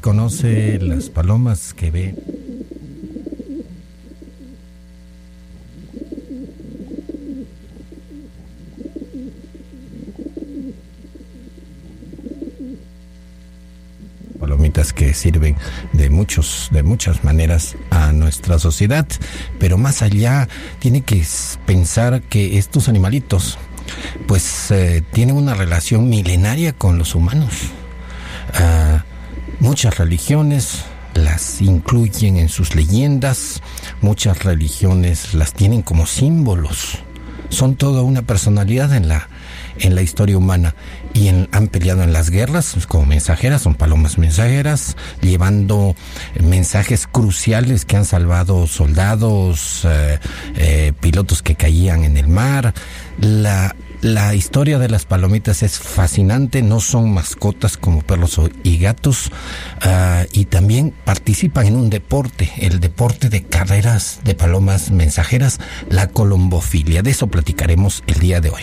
Conoce, las palomas que ve. Palomitas que sirven de muchos, de muchas maneras a nuestra sociedad, pero más allá tiene que pensar que estos animalitos, pues eh, tienen una relación milenaria con los humanos. Ah, muchas religiones las incluyen en sus leyendas, muchas religiones las tienen como símbolos, son toda una personalidad en la, en la historia humana y han peleado en las guerras como mensajeras, son palomas mensajeras, llevando mensajes cruciales que han salvado soldados, eh, eh, pilotos que caían en el mar. La historia de las palomitas es fascinante, no son mascotas como perros y gatos uh, y también participan en un deporte, el deporte de carreras de palomas mensajeras, la colombofilia. De eso platicaremos el día de hoy.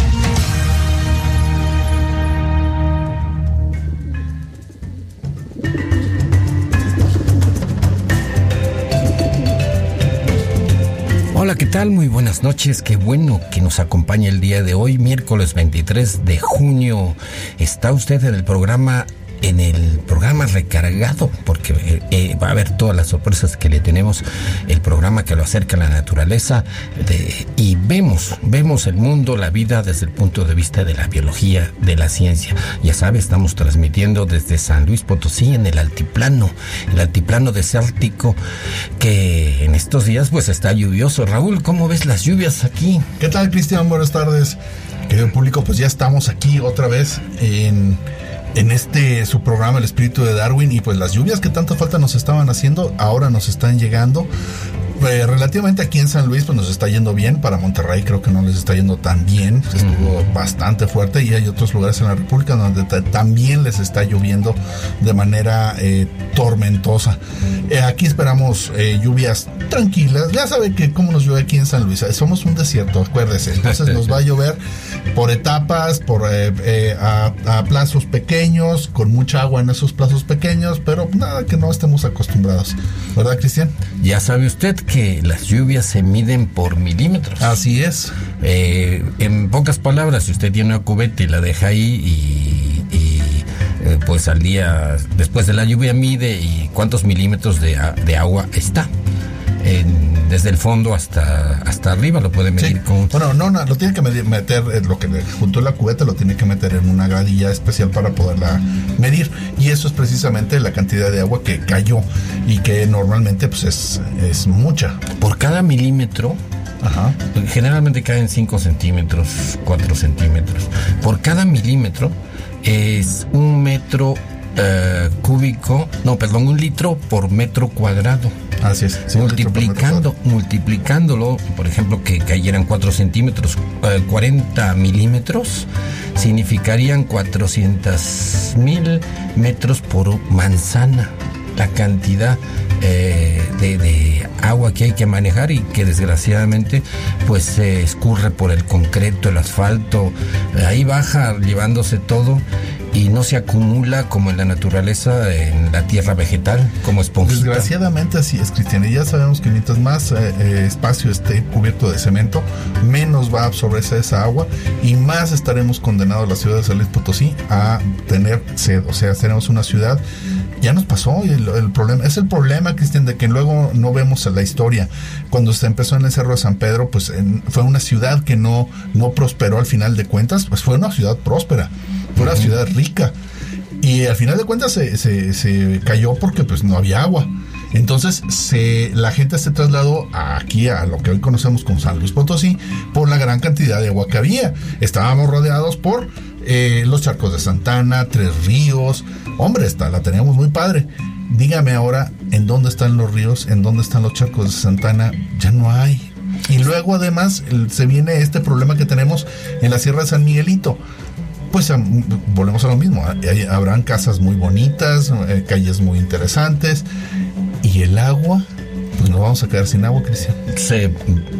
Hola, ¿qué tal? Muy buenas noches. Qué bueno que nos acompaña el día de hoy, miércoles 23 de junio. Está usted en el programa en el programa recargado, porque eh, eh, va a haber todas las sorpresas que le tenemos, el programa que lo acerca a la naturaleza, y vemos, vemos el mundo, la vida desde el punto de vista de la biología, de la ciencia. Ya sabe, estamos transmitiendo desde San Luis Potosí en el altiplano, el altiplano desértico, que en estos días pues está lluvioso. Raúl, ¿cómo ves las lluvias aquí? ¿Qué tal, Cristian? Buenas tardes. Querido público, pues ya estamos aquí otra vez en en este su programa El Espíritu de Darwin y pues las lluvias que tanta falta nos estaban haciendo ahora nos están llegando. Eh, relativamente aquí en San Luis pues nos está yendo bien, para Monterrey creo que no les está yendo tan bien, estuvo bastante fuerte y hay otros lugares en la República donde también les está lloviendo de manera eh, tormentosa. Eh, aquí esperamos lluvias tranquilas, ya sabe que cómo nos llueve aquí en San Luis, somos un desierto, acuérdese, entonces nos va a llover por etapas, por a, a plazos pequeños, con mucha agua en esos plazos pequeños, pero nada que no estemos acostumbrados, ¿verdad Cristian? Ya sabe usted que las lluvias se miden por milímetros. Así es. Eh, en pocas palabras, si usted tiene una cubeta y la deja ahí y, y eh, pues al día después de la lluvia mide y cuántos milímetros de, de agua está. En, desde el fondo hasta hasta arriba lo puede medir Sí. con Bueno, no, no, lo tiene que medir- meter, eh, lo que le juntó la cubeta lo tiene que meter en una gradilla especial para poderla medir. Y eso es precisamente la cantidad de agua que cayó y que normalmente pues es, es mucha. por cada milímetro Ajá. generalmente caen 5 centímetros, 4 centímetros. Por cada milímetro es un metro eh, cúbico, no, perdón, un litro por metro cuadrado. Así es. sí, multiplicando, multiplicándolo, por ejemplo, que cayeran 4 centímetros, eh, 40 milímetros, significarían 400 mil metros por manzana. la cantidad eh, de, de agua que hay que manejar y que desgraciadamente pues se escurre por el concreto, el asfalto, ahí baja llevándose todo y no se acumula como en la naturaleza, en la tierra vegetal, como esponjita. Desgraciadamente así es, Cristian. Y ya sabemos que mientras más eh, eh, espacio esté cubierto de cemento, menos va a absorberse esa agua y más estaremos condenados la ciudad de San Luis Potosí a tener sed. O sea, tenemos una ciudad ya nos pasó el, el, problema es el problema Cristian de que luego no vemos la historia cuando se empezó en el cerro de San Pedro pues en, fue una ciudad que no no prosperó al final de cuentas pues fue una ciudad próspera una ciudad rica y al final de cuentas se, se, se, cayó porque pues no había agua entonces se, la gente se trasladó aquí a lo que hoy conocemos como San Luis Potosí por la gran cantidad de agua que había estábamos rodeados por eh, los charcos de Santana, Tres Ríos. Hombre, esta, la teníamos muy padre. Dígame ahora, ¿en dónde están los ríos? ¿En dónde están los charcos de Santana? Ya no hay. Y luego además se viene este problema que tenemos en la Sierra de San Miguelito. Pues volvemos a lo mismo. Hay, habrán casas muy bonitas, eh, calles muy interesantes. ¿Y el agua? pues nos vamos a quedar sin agua, Cristian. Se,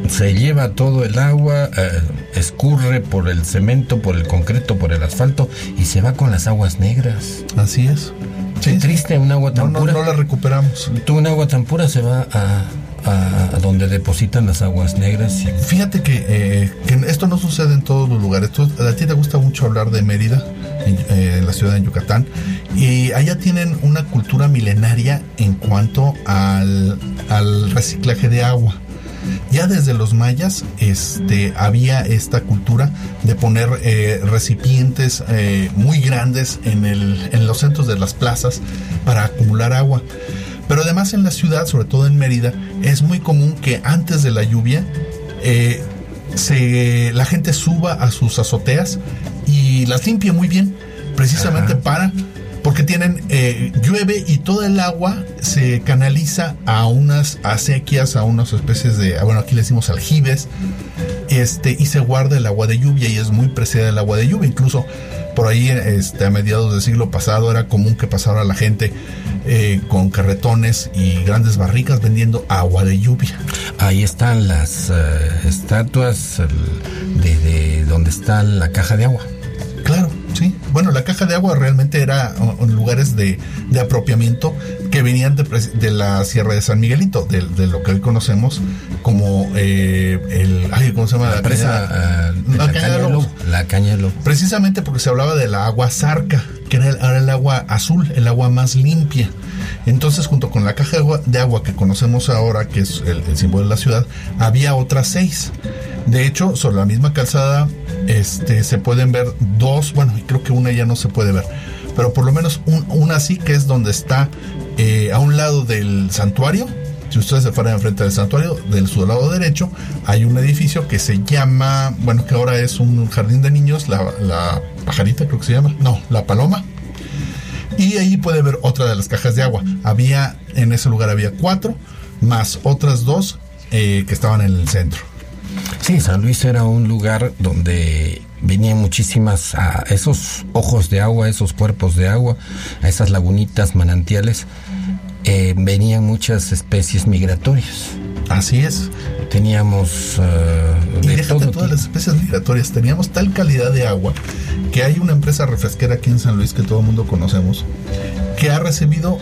se lleva todo el agua, eh, escurre por el cemento, por el concreto, por el asfalto y se va con las aguas negras. Así es. Sí, triste, un agua tan no, pura. No, no la recuperamos. Tú un agua tan pura se va a, a, a, donde depositan las aguas negras. Fíjate que, eh, que, esto no sucede en todos los lugares. Tú, a ti te gusta mucho hablar de Mérida, en, eh, la ciudad de Yucatán, y allá tienen una cultura milenaria en cuanto al, al reciclaje de agua. Ya desde los mayas este, había esta cultura de poner eh, recipientes eh, muy grandes en, el, en los centros de las plazas para acumular agua. Pero además en la ciudad, sobre todo en Mérida, es muy común que antes de la lluvia eh, se, la gente suba a sus azoteas y las limpie muy bien, precisamente Ajá. para porque tienen eh, llueve y todo el agua se canaliza a unas acequias, a unas especies de, bueno, aquí le decimos aljibes, este, y se guarda el agua de lluvia y es muy preciada el agua de lluvia. Incluso por ahí, este, a mediados del siglo pasado, era común que pasara la gente eh, con carretones y grandes barricas vendiendo agua de lluvia. Ahí están las uh, estatuas de, de donde está la caja de agua. Claro. Bueno, la caja de agua realmente era en lugares de, de apropiamiento que venían de, de, la Sierra de San Miguelito, de, de lo que hoy conocemos como eh, el. Ay, ¿Cómo se llama? La, presa, uh, la, la, caña de lobo. La caña de lobo. Precisamente porque se hablaba de la agua zarca, que era el, era el agua azul, el agua más limpia. Entonces, junto con la caja de agua, de agua que conocemos ahora, que es el, el símbolo de la ciudad, había otras seis. De hecho, sobre la misma calzada este, se pueden ver dos, bueno, creo que una ya no se puede ver, pero por lo menos un, una sí que es donde está eh, a un lado del santuario. Si ustedes se fueran enfrente del santuario, del su lado derecho, hay un edificio que se llama, bueno, que ahora es un jardín de niños, la, la pajarita creo que se llama, no, la paloma. Y ahí puede ver otra de las cajas de agua. Había, en ese lugar había cuatro, más otras dos eh, que estaban en el centro. Sí, San Luis era un lugar donde venían muchísimas a esos ojos de agua, esos cuerpos de agua, a esas lagunitas manantiales, eh, venían muchas especies migratorias. Así es. Teníamos uh, y de todo todas las especies migratorias. Teníamos tal calidad de agua que hay una empresa refresquera aquí en San Luis que todo el mundo conocemos que ha recibido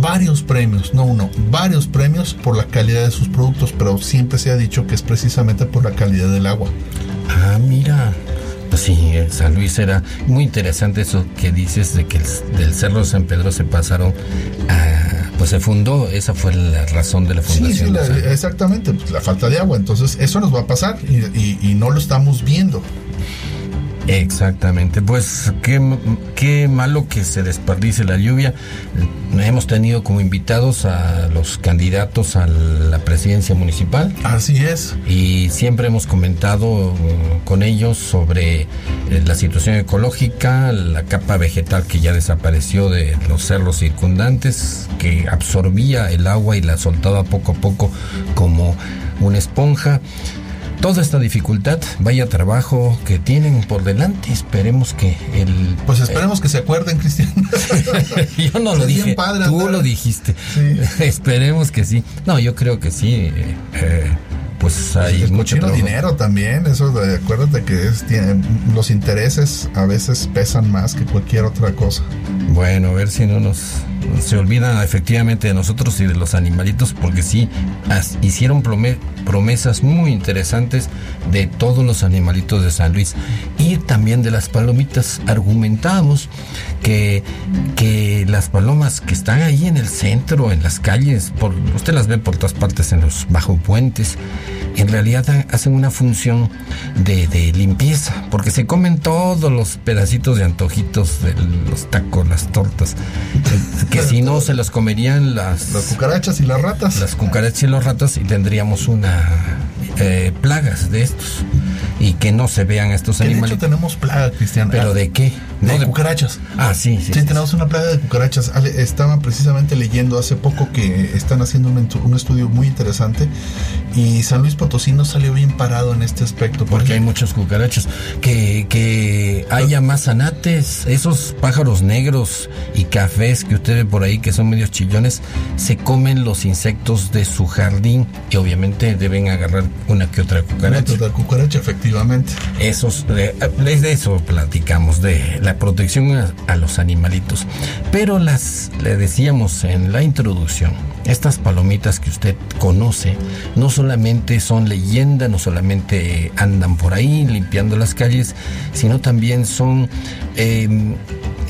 varios premios, no uno, varios premios por la calidad de sus productos, pero siempre se ha dicho que es precisamente por la calidad del agua. Ah, mira. Pues sí, San Luis era muy interesante eso que dices de que el, del Cerro de San Pedro se pasaron a, pues se fundó, esa fue la razón de la fundación. Sí, sí, la, exactamente, pues la falta de agua, entonces eso nos va a pasar y, y, y no lo estamos viendo. Exactamente, pues qué, qué malo que se desperdice la lluvia. Hemos tenido como invitados a los candidatos a la presidencia municipal. Así es. Y siempre hemos comentado con ellos sobre la situación ecológica, la capa vegetal que ya desapareció de los cerros circundantes, que absorbía el agua y la soltaba poco a poco como una esponja toda esta dificultad, vaya trabajo que tienen por delante. Esperemos que el. Pues esperemos que se acuerden, Cristian. yo no lo dije. tú lo dijiste. esperemos que sí. No, yo creo que sí. Eh, eh pues hay mucho dinero también, eso de, acuérdate que es, tiene, los intereses a veces pesan más que cualquier otra cosa. Bueno, a ver si no nos se olvidan efectivamente de nosotros y de los animalitos, porque sí, hicieron promesas muy interesantes de todos los animalitos de San Luis y también de las palomitas. Argumentamos que, que las palomas que están ahí en el centro, en las calles, por, usted las ve por todas partes en los bajo puentes, en realidad hacen una función de, de limpieza, porque se comen todos los pedacitos de antojitos de los tacos, las tortas, que si no se los comerían las... Las cucarachas y las ratas. Las cucarachas y las ratas y tendríamos una eh, plagas de estos y que no se vean estos animales. De hecho tenemos plaga, Cristian. ¿Pero de qué? De, cucarachas. Ah, sí, sí. Sí, tenemos una plaga de cucarachas. Estaba precisamente leyendo hace poco que están haciendo un, estudio muy interesante y San Luis Potosí no salió bien parado en este aspecto. Porque hay muchos cucarachas. Que, que haya más anates, esos pájaros negros y cafés que usted ve por ahí que son medios chillones, se comen los insectos de su jardín y obviamente deben agarrar una que otra cucaracha. Una cucaracha, efectivamente. Esos, de, de eso platicamos, de la protección a, los animalitos. Pero las, le decíamos en la introducción, estas palomitas que usted conoce no solamente son leyenda, no solamente andan por ahí limpiando las calles, sino también son em,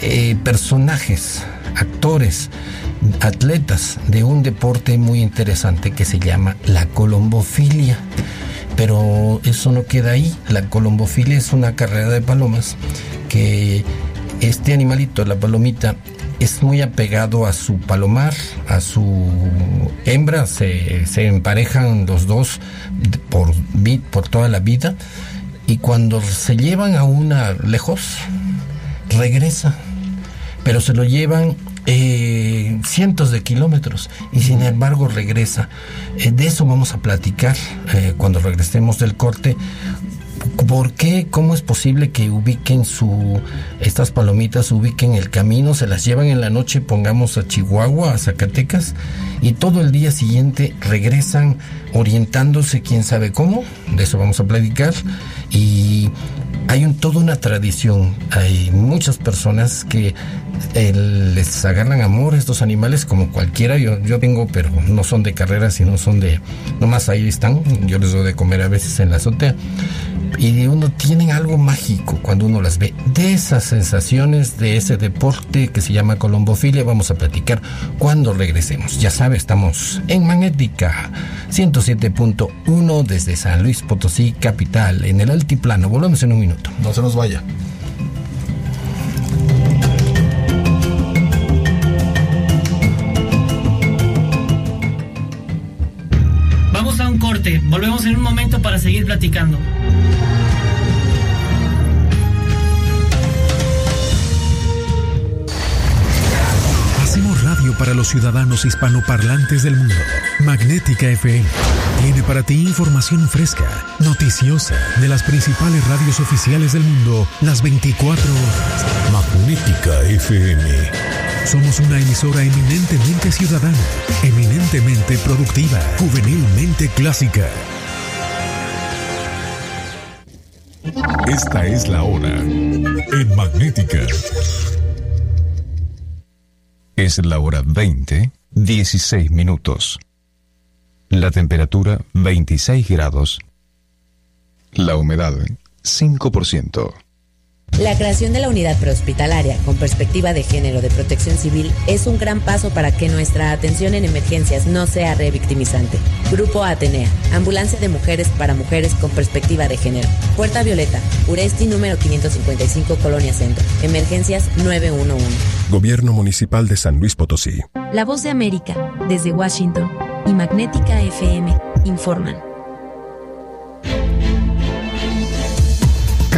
eh, personajes, actores, atletas de un deporte muy interesante que se llama la colombofilia. Pero eso no queda ahí. La colombofilia es una carrera de palomas que este animalito, la palomita, es muy apegado a su palomar, a su hembra, se, emparejan los dos por, por toda la vida y cuando se llevan a una lejos, regresa, pero se lo llevan eh, cientos de kilómetros y sin embargo regresa. Eh, de eso vamos a platicar eh, cuando regresemos del corte. ¿Por qué? ¿Cómo es posible que ubiquen su estas palomitas ubiquen el camino, se las llevan en la noche, pongamos a Chihuahua, a Zacatecas y todo el día siguiente regresan orientándose quién sabe cómo? De eso vamos a platicar y hay un, toda una tradición. Hay muchas personas que eh, les agarran amor a estos animales como cualquiera. Yo, yo vengo, pero no son de carrera, sino son de. Nomás ahí están. Yo les doy de comer a veces en la azotea. Y uno tiene algo mágico cuando uno las ve. De esas sensaciones, de ese deporte que se llama colombofilia, vamos a platicar cuando regresemos. Ya sabe, estamos en Magnética 107.1 desde San Luis Potosí, capital, en el altiplano. Volvemos en un minuto. No se nos vaya. Vamos a un corte. Volvemos en un momento para seguir platicando. Para los ciudadanos hispanoparlantes del mundo. Magnética FM tiene para ti información fresca, noticiosa, de las principales radios oficiales del mundo, las 24 horas. Magnética FM. Somos una emisora eminentemente ciudadana, eminentemente productiva, juvenilmente clásica. Esta es la hora en Magnética. Es la hora 20, 16 minutos. La temperatura 26 grados. La humedad 5%. La creación de la unidad prehospitalaria con perspectiva de género de protección civil es un gran paso para que nuestra atención en emergencias no sea revictimizante. Grupo Atenea, ambulancia de mujeres para mujeres con perspectiva de género. Puerta Violeta, Uresti número 555, Colonia Centro. Emergencias 911. Gobierno Municipal de San Luis Potosí. La Voz de América, desde Washington, y Magnética FM informan.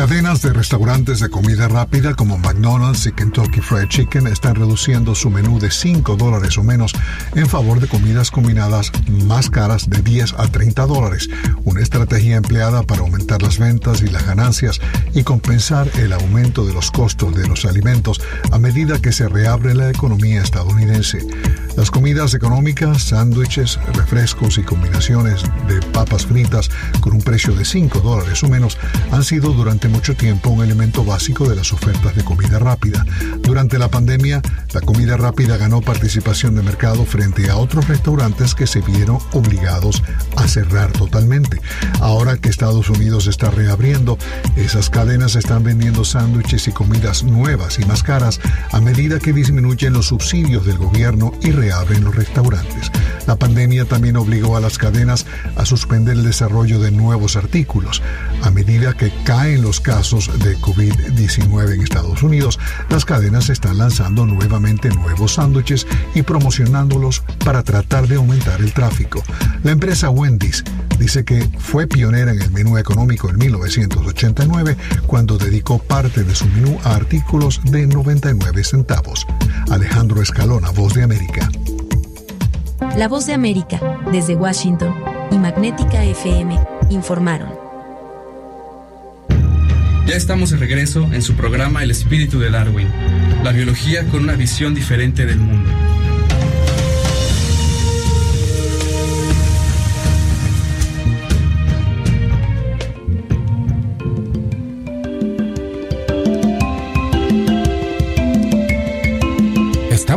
Cadenas de restaurantes de comida rápida como McDonald's y Kentucky Fried Chicken están reduciendo su menú de 5 dólares o menos en favor de comidas combinadas más caras de 10 a 30 dólares, una estrategia empleada para aumentar las ventas y las ganancias y compensar el aumento de los costos de los alimentos a medida que se reabre la economía estadounidense. Las comidas económicas, sándwiches, refrescos y combinaciones de papas fritas con un precio de 5 dólares o menos han sido durante mucho tiempo un elemento básico de las ofertas de comida rápida. Durante la pandemia, la comida rápida ganó participación de mercado frente a otros restaurantes que se vieron obligados a cerrar totalmente. Ahora que Estados Unidos está reabriendo, esas cadenas están vendiendo sándwiches y comidas nuevas y más caras a medida que disminuyen los subsidios del gobierno y reabren los restaurantes. La pandemia también obligó a las cadenas a suspender el desarrollo de nuevos artículos. A medida que caen los casos de COVID-19 en Estados Unidos, las cadenas están lanzando nuevamente nuevos sándwiches y promocionándolos para tratar de aumentar el tráfico. La empresa Wendy's dice que fue pionera en el menú económico en 1989 cuando dedicó parte de su menú a artículos de 99 centavos. Alejandro Escalona, Voz de América. La Voz de América, desde Washington, y Magnética FM, informaron. Ya estamos de regreso en su programa El espíritu de Darwin, la biología con una visión diferente del mundo.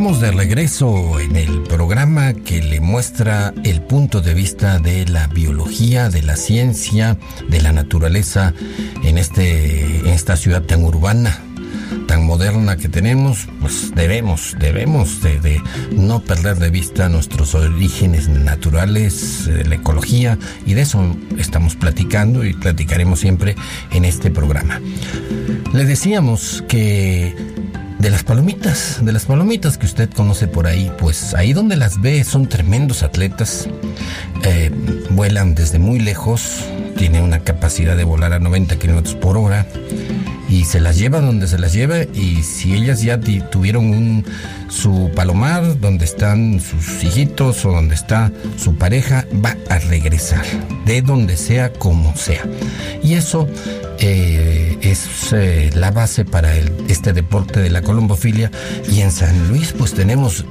Estamos de regreso en el programa que le muestra el punto de vista de la biología, de la ciencia, de la naturaleza en, este, en esta ciudad tan urbana, tan moderna que tenemos, pues debemos, debemos de, de no perder de vista nuestros orígenes naturales, eh, la ecología, y de eso estamos platicando y platicaremos siempre en este programa. Le decíamos que de las palomitas, de las palomitas que usted conoce por ahí, pues ahí donde las ve son tremendos atletas, eh, vuelan desde muy lejos, tiene una capacidad de volar a 90 kilómetros por hora y se las lleva donde se las lleva y si ellas ya tuvieron un, su palomar donde están sus hijitos o donde está su pareja va a regresar de donde sea como sea. Y eso eh, es eh, la base para este deporte de la colombofilia y en San Luis pues tenemos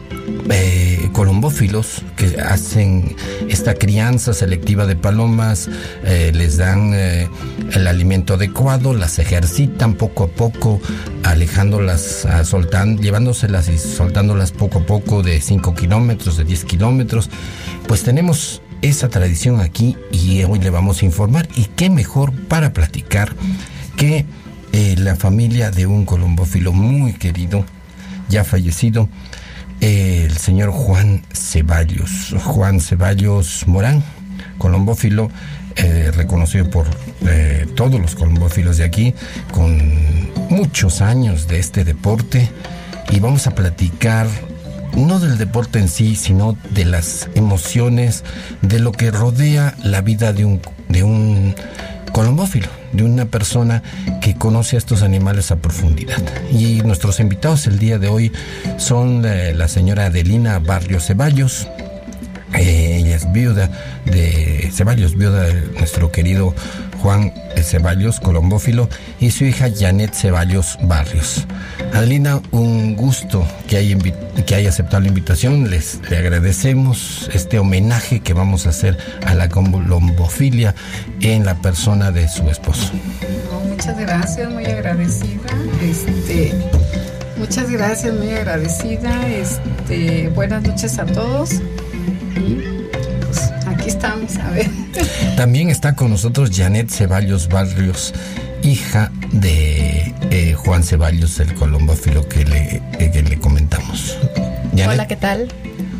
eh, colombófilos que hacen esta crianza selectiva de palomas, eh, les dan eh, el alimento adecuado, las ejercitan poco a poco, alejándolas, a soltando, llevándoselas y soltándolas poco a poco de 5 kilómetros, de 10 kilómetros. Pues tenemos esa tradición aquí y hoy le vamos a informar. Y qué mejor para platicar que la familia de un colombófilo muy querido, ya fallecido, el señor Juan Ceballos, Juan Ceballos Morán, colombófilo, eh, reconocido por eh, todos los colombófilos de aquí, con muchos años de este deporte, y vamos a platicar no del deporte en sí, sino de las emociones, de lo que rodea la vida de un, de un colombófilo, de una persona que conoce a estos animales a profundidad. Y nuestros invitados el día de hoy son eh, la señora Adelina Barrio Ceballos, eh, ella es viuda de Ceballos, viuda de nuestro querido Juan Ceballos, colombófilo, y su hija Janet Ceballos Barrios. Adelina, un gusto que haya, que haya aceptado la invitación. Les le agradecemos este homenaje que vamos a hacer a la colombofilia en la persona de su esposo. muchas gracias, muy agradecida. Este, muchas gracias, muy agradecida. Este, buenas noches a todos. Aquí estamos, a ver. También está con nosotros Janet Ceballos Barrios, hija de eh, Juan Ceballos, el colombófilo que le, eh, que le comentamos. Janet. Hola, ¿qué tal?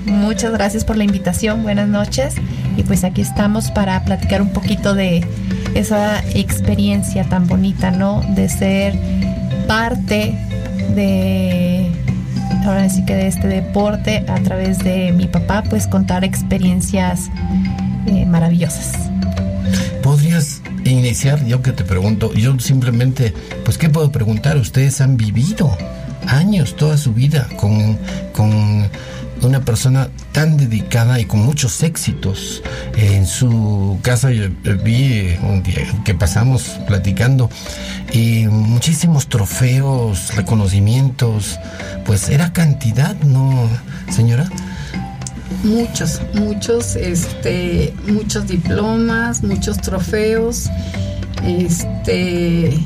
Muchas gracias por la invitación, buenas noches. Y pues aquí estamos para platicar un poquito de esa experiencia tan bonita, ¿no? De ser parte de, ahora sí que de este deporte a través de mi papá, pues contar experiencias eh, maravillosas. ¿Podrías iniciar, yo que te pregunto, yo simplemente, pues, ¿qué puedo preguntar? Ustedes han vivido años, toda su vida, con, con una persona tan dedicada y con muchos éxitos. En su casa yo vi un día que pasamos platicando y muchísimos trofeos, reconocimientos, pues era cantidad, ¿no, señora? Muchos, muchos, este, muchos diplomas, muchos trofeos, este,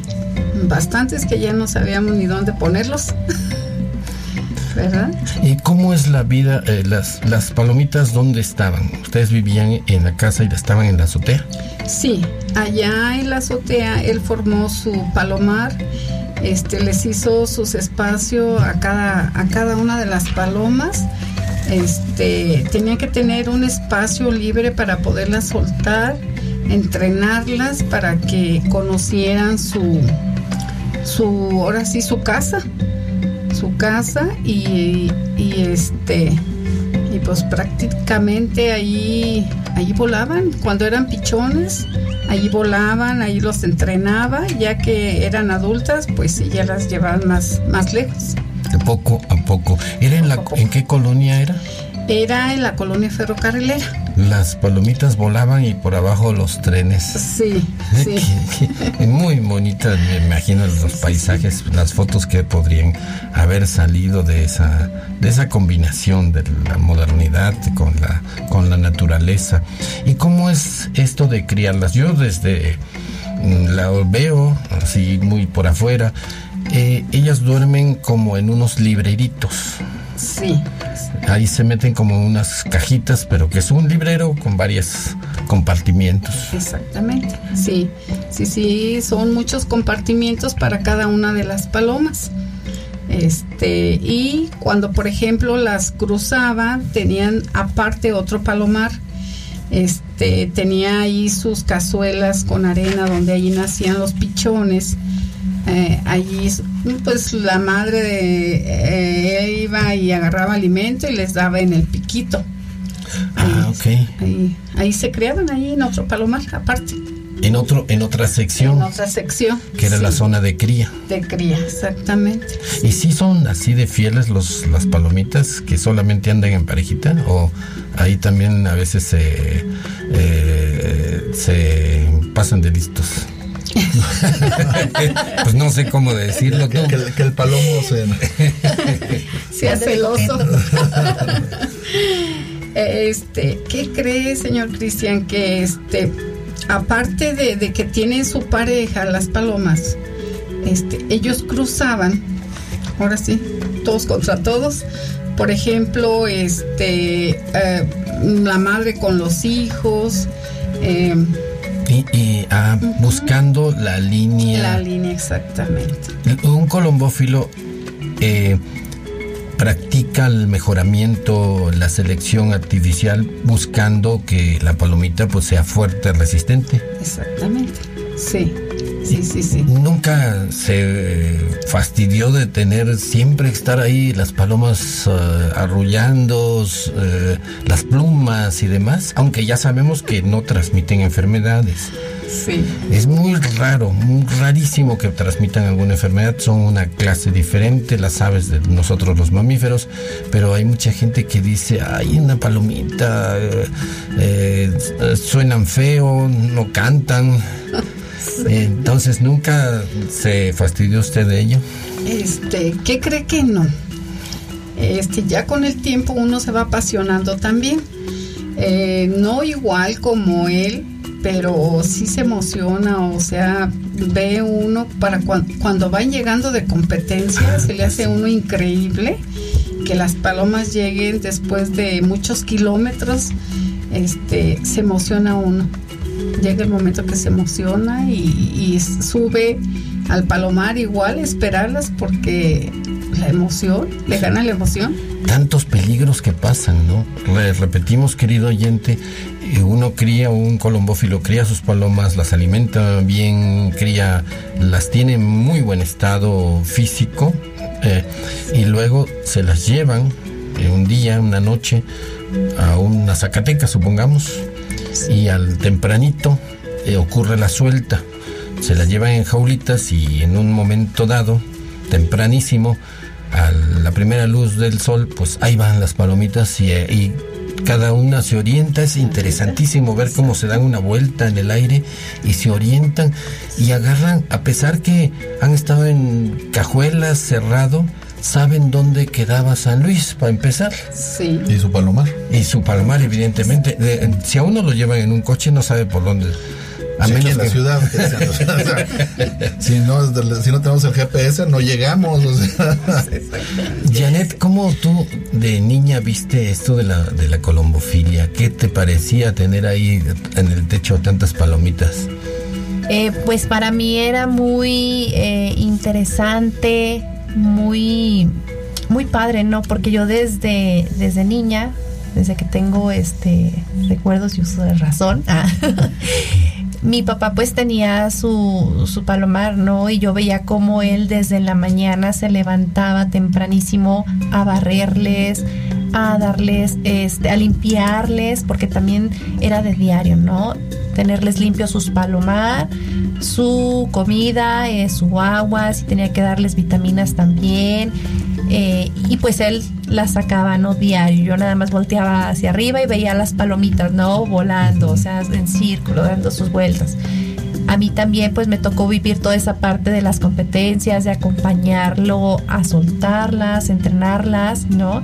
bastantes que ya no sabíamos ni dónde ponerlos. ¿Verdad? ¿Y cómo es la vida? eh, las, las palomitas, ¿dónde estaban? ¿Ustedes vivían en la casa y estaban en la azotea? Sí, allá en la azotea él formó su palomar, este, les hizo sus espacios a cada, a cada una de las palomas. Este, tenía que tener un espacio libre para poderlas soltar, entrenarlas para que conocieran su, su, ahora sí, su casa, su casa y, y este, y pues prácticamente ahí, ahí volaban, cuando eran pichones, ahí volaban, ahí los entrenaba, ya que eran adultas, pues ya las llevaban más, más lejos. Poco a poco. ¿Era en, la, ¿En qué colonia era? Era en la colonia ferrocarrilera. Las palomitas volaban y por abajo los trenes. Sí, sí. Muy bonitas, me imagino los paisajes, las fotos que podrían haber salido de esa, de esa combinación de la modernidad con la, con la naturaleza. ¿Y cómo es esto de criarlas? Yo desde mm, la veo así muy por afuera. Eh, ellas duermen como en unos libreritos. Sí. Ahí se meten como unas cajitas, pero que es un librero con varios compartimientos. Exactamente, sí, sí, sí, son muchos compartimientos para cada una de las palomas. Este, y cuando por ejemplo las cruzaba, tenían aparte otro palomar. Este, tenía ahí sus cazuelas con arena donde allí nacían los pichones. Eh, allí pues la madre de, eh, iba y agarraba alimento y les daba en el piquito. Ah, ok. Ahí, ahí se criaban ahí en otro palomar aparte, En otro, en otra sección, en otra sección. que era la Sí, zona de cría. de cría, exactamente. ¿Y si son así de fieles los, las palomitas que solamente andan en parejita? ¿O ahí también a veces se, eh, se pasan de listos? pues no sé cómo decirlo. Que, que el- que el palomo se... sea celoso. este, ¿qué cree, señor Cristian? Que este, aparte de, de que tienen su pareja, las palomas, este, ellos cruzaban, ahora sí, todos contra todos. Por ejemplo, este, eh, la madre con los hijos, eh, Y, y, ah, buscando la línea. la línea exactamente. Un colombófilo eh, practica el mejoramiento, la selección artificial, buscando que la palomita pues sea fuerte, resistente. Exactamente. Sí, sí, sí, sí. Nunca se fastidió de tener siempre estar ahí las palomas eh, arrullando, eh, las plumas y demás, aunque ya sabemos que no transmiten enfermedades. Sí. Es muy raro, muy rarísimo que transmitan alguna enfermedad. Son una clase diferente, las aves de nosotros los mamíferos, pero hay mucha gente que dice, hay una palomita, eh, eh, suenan feo, no cantan. Entonces, ¿nunca se fastidió usted de ello? Este, ¿qué cree que no? Este, ya con el tiempo uno se va apasionando también. Eh, no igual como él, pero sí se emociona, o sea, ve uno para cuan- cuando van llegando de competencia, se le hace uno increíble que las palomas lleguen después de muchos kilómetros, este, se emociona uno. Llega el momento que se emociona y, y sube al palomar igual, esperarlas porque la emoción, le gana la emoción. tantos peligros que pasan, ¿no? Re- repetimos, querido oyente, eh, uno cría un colombófilo, cría sus palomas, las alimenta bien, cría, las tiene en muy buen estado físico eh, y luego se las llevan eh, un día, una noche a una Zacateca, supongamos, y al tempranito eh, ocurre la suelta. Se la llevan en jaulitas y en un momento dado, tempranísimo, a la primera luz del sol, pues ahí van las palomitas y, eh, y cada una se orienta. Es interesantísimo ver cómo se dan una vuelta en el aire y se orientan y agarran, a pesar que han estado en cajuelas cerrado, saben dónde quedaba San Luis, para empezar. Sí. Y su palomar. Y su palomar, evidentemente. De- si a uno lo llevan en un coche, no sabe por dónde. A Sí, menos en la que- ciudad. o sea, si, no, si no tenemos el GPS, no llegamos. o sea. Janet, ¿cómo tú de niña viste esto de la, de la colombofilia? ¿Qué te parecía tener ahí en el techo tantas palomitas? Eh, pues para mí era muy eh, interesante, muy, muy padre, ¿no? Porque yo desde, desde niña, desde que tengo este recuerdos y uso de razón, ah, mi papá pues tenía su, su palomar, ¿no? Y yo veía cómo él desde la mañana se levantaba tempranísimo a barrerles, a darles, este, a limpiarles, porque también era de diario, ¿no? Tenerles limpios sus palomar, su comida, eh, su agua, si tenía que darles vitaminas también. eh, y pues él las sacaba, ¿no? Diario. Yo nada más volteaba hacia arriba y veía las palomitas, ¿no? Volando, o sea, en círculo, dando sus vueltas. A mí también pues me tocó vivir toda esa parte de las competencias, de acompañarlo a soltarlas, entrenarlas, ¿no?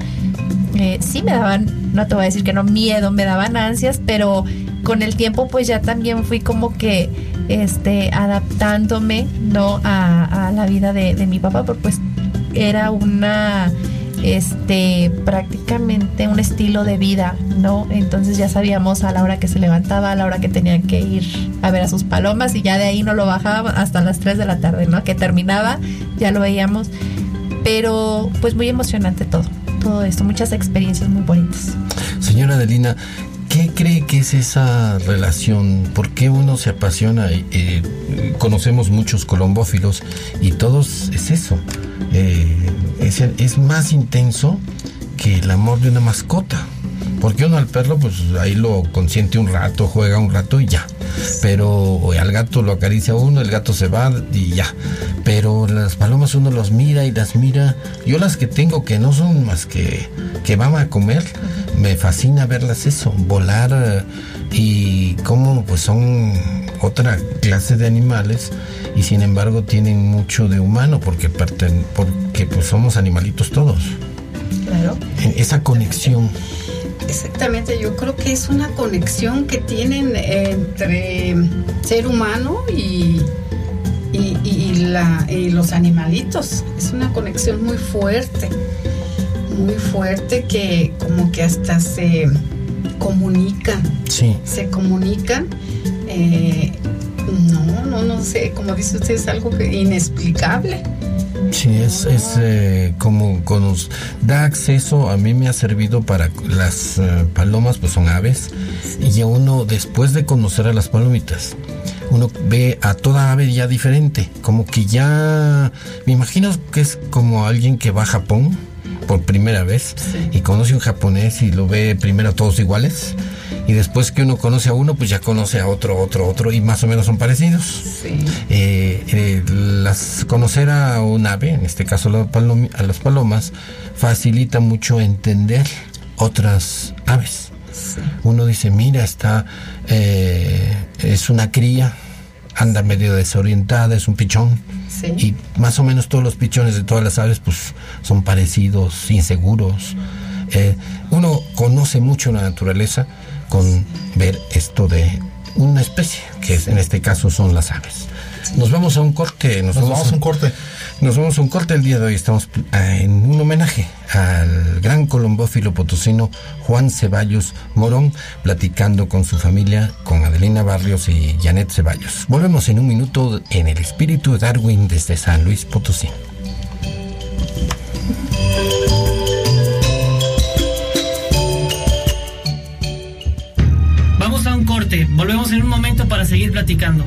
Eh, sí me daban, no te voy a decir que no miedo, me daban ansias, pero con el tiempo pues ya también fui como que este adaptándome, ¿no? A, la vida de, de mi papá, porque pues era una este prácticamente un estilo de vida, ¿no? Entonces ya sabíamos a la hora que se levantaba, a la hora que tenía que ir a ver a sus palomas y ya de ahí no lo bajaba hasta las 3 de la tarde, ¿no? Que terminaba, ya lo veíamos. Pero pues muy emocionante todo, todo esto, muchas experiencias muy bonitas. Señora Adelina, ¿qué cree que es esa relación? ¿Por qué uno se apasiona? Conocemos muchos colombófilos y todos es eso. Eh, es, es más intenso que el amor de una mascota. Porque uno al perro, pues ahí lo consiente un rato, juega un rato y ya. Pero al gato lo acaricia uno, el gato se va y ya. Pero las palomas uno los mira y las mira. Yo las que tengo que no son más que que van a comer, me fascina verlas eso, volar eh, y cómo pues son otra clase de animales y sin embargo tienen mucho de humano porque porque pues somos animalitos todos. Claro. Esa conexión. Exactamente, yo creo que es una conexión que tienen entre ser humano y, y, y la, y los animalitos. Es una conexión muy fuerte, muy fuerte que como que hasta se comunican. Sí. Se comunican. eh, no, no, no sé, como dice usted, es algo que- inexplicable. Sí, es, es eh, como con da acceso, a mí me ha servido para las eh, palomas, pues son aves, y ya uno después de conocer a las palomitas, uno ve a toda ave ya diferente, como que ya, me imagino que es como alguien que va a Japón por primera vez y conoce un japonés y lo ve primero a todos iguales. Y después que uno conoce a uno, pues ya conoce a otro, otro, otro, y más o menos son parecidos. Eh, eh, las, conocer a un ave, en este caso la a las palomas, facilita mucho entender otras aves. Uno dice, mira, está, eh, es una cría, anda medio desorientada, es un pichón. Y más o menos todos los pichones de todas las aves, pues son parecidos, inseguros. Eh, uno conoce mucho la naturaleza con ver esto de una especie, que es- en este caso son las aves. Nos vamos a un corte. Nos, vamos a un corte. Nos vamos a un corte el día de hoy. Estamos ah, en un homenaje al gran colombófilo potosino Juan Ceballos Morón, platicando con su familia, con Adelina Barrios y Janet Ceballos. Volvemos en un minuto en el espíritu de Darwin desde San Luis Potosí. Volvemos en un momento para seguir platicando.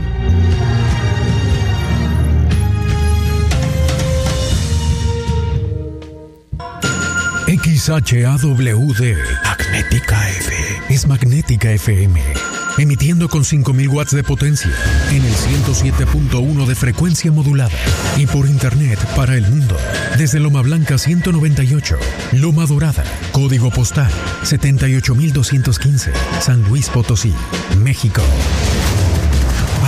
XHAWD Magnética F es Magnética FM emitiendo con 5000 watts de potencia en el 107.1 de frecuencia modulada y por internet para el mundo. Desde Loma Blanca 198, Loma Dorada, código postal 78215, San Luis Potosí, México.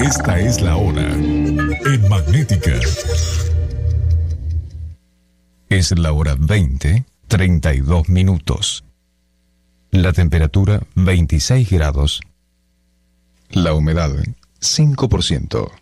Esta es la hora en Magnética. Es la hora 20, 32 minutos. La temperatura 26 grados. La humedad 5%.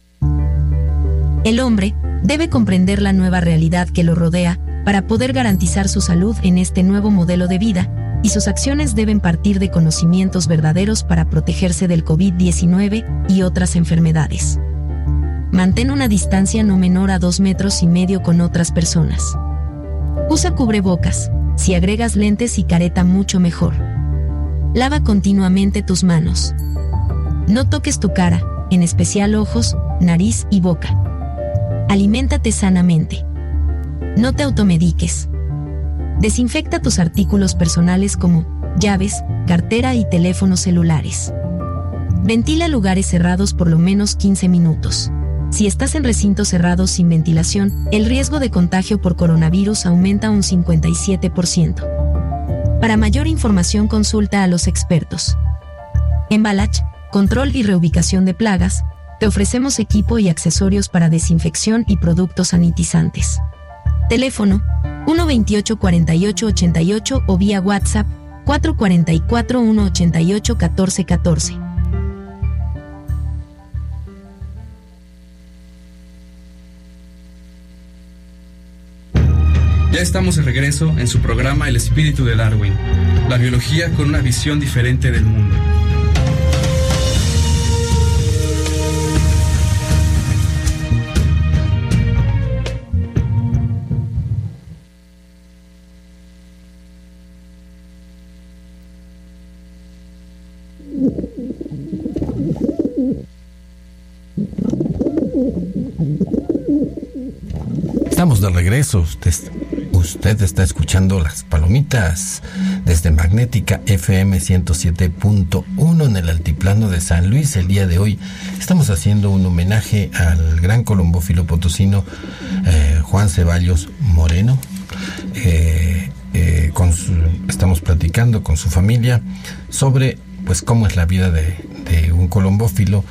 El hombre debe comprender la nueva realidad que lo rodea para poder garantizar su salud en este nuevo modelo de vida, y sus acciones deben partir de conocimientos verdaderos para protegerse del COVID-19 y otras enfermedades. Mantén una distancia no menor a dos metros y medio con otras personas. Usa cubrebocas, si agregas lentes y careta mucho mejor. Lava continuamente tus manos. No toques tu cara, en especial ojos, nariz y boca. Aliméntate sanamente. No te automediques. Desinfecta tus artículos personales como llaves, cartera y teléfonos celulares. Ventila lugares cerrados por lo menos 15 minutos. Si estás en recintos cerrados sin ventilación, el riesgo de contagio por coronavirus aumenta un 57%. Para mayor información consulta a los expertos. En Balach, control y reubicación de plagas, te ofrecemos equipo y accesorios para desinfección y productos sanitizantes. Teléfono 128 48 88 o vía WhatsApp 444 188 1414. Ya estamos de regreso en su programa El espíritu de Darwin, la biología con una visión diferente del mundo. Regreso. Usted, usted está escuchando las palomitas desde Magnética FM 107.1 en el altiplano de San Luis. El día de hoy estamos haciendo un homenaje al gran colombófilo potosino eh, Juan Ceballos Moreno. Eh, eh, estamos platicando con su familia sobre pues cómo es la vida de, de un colombófilo,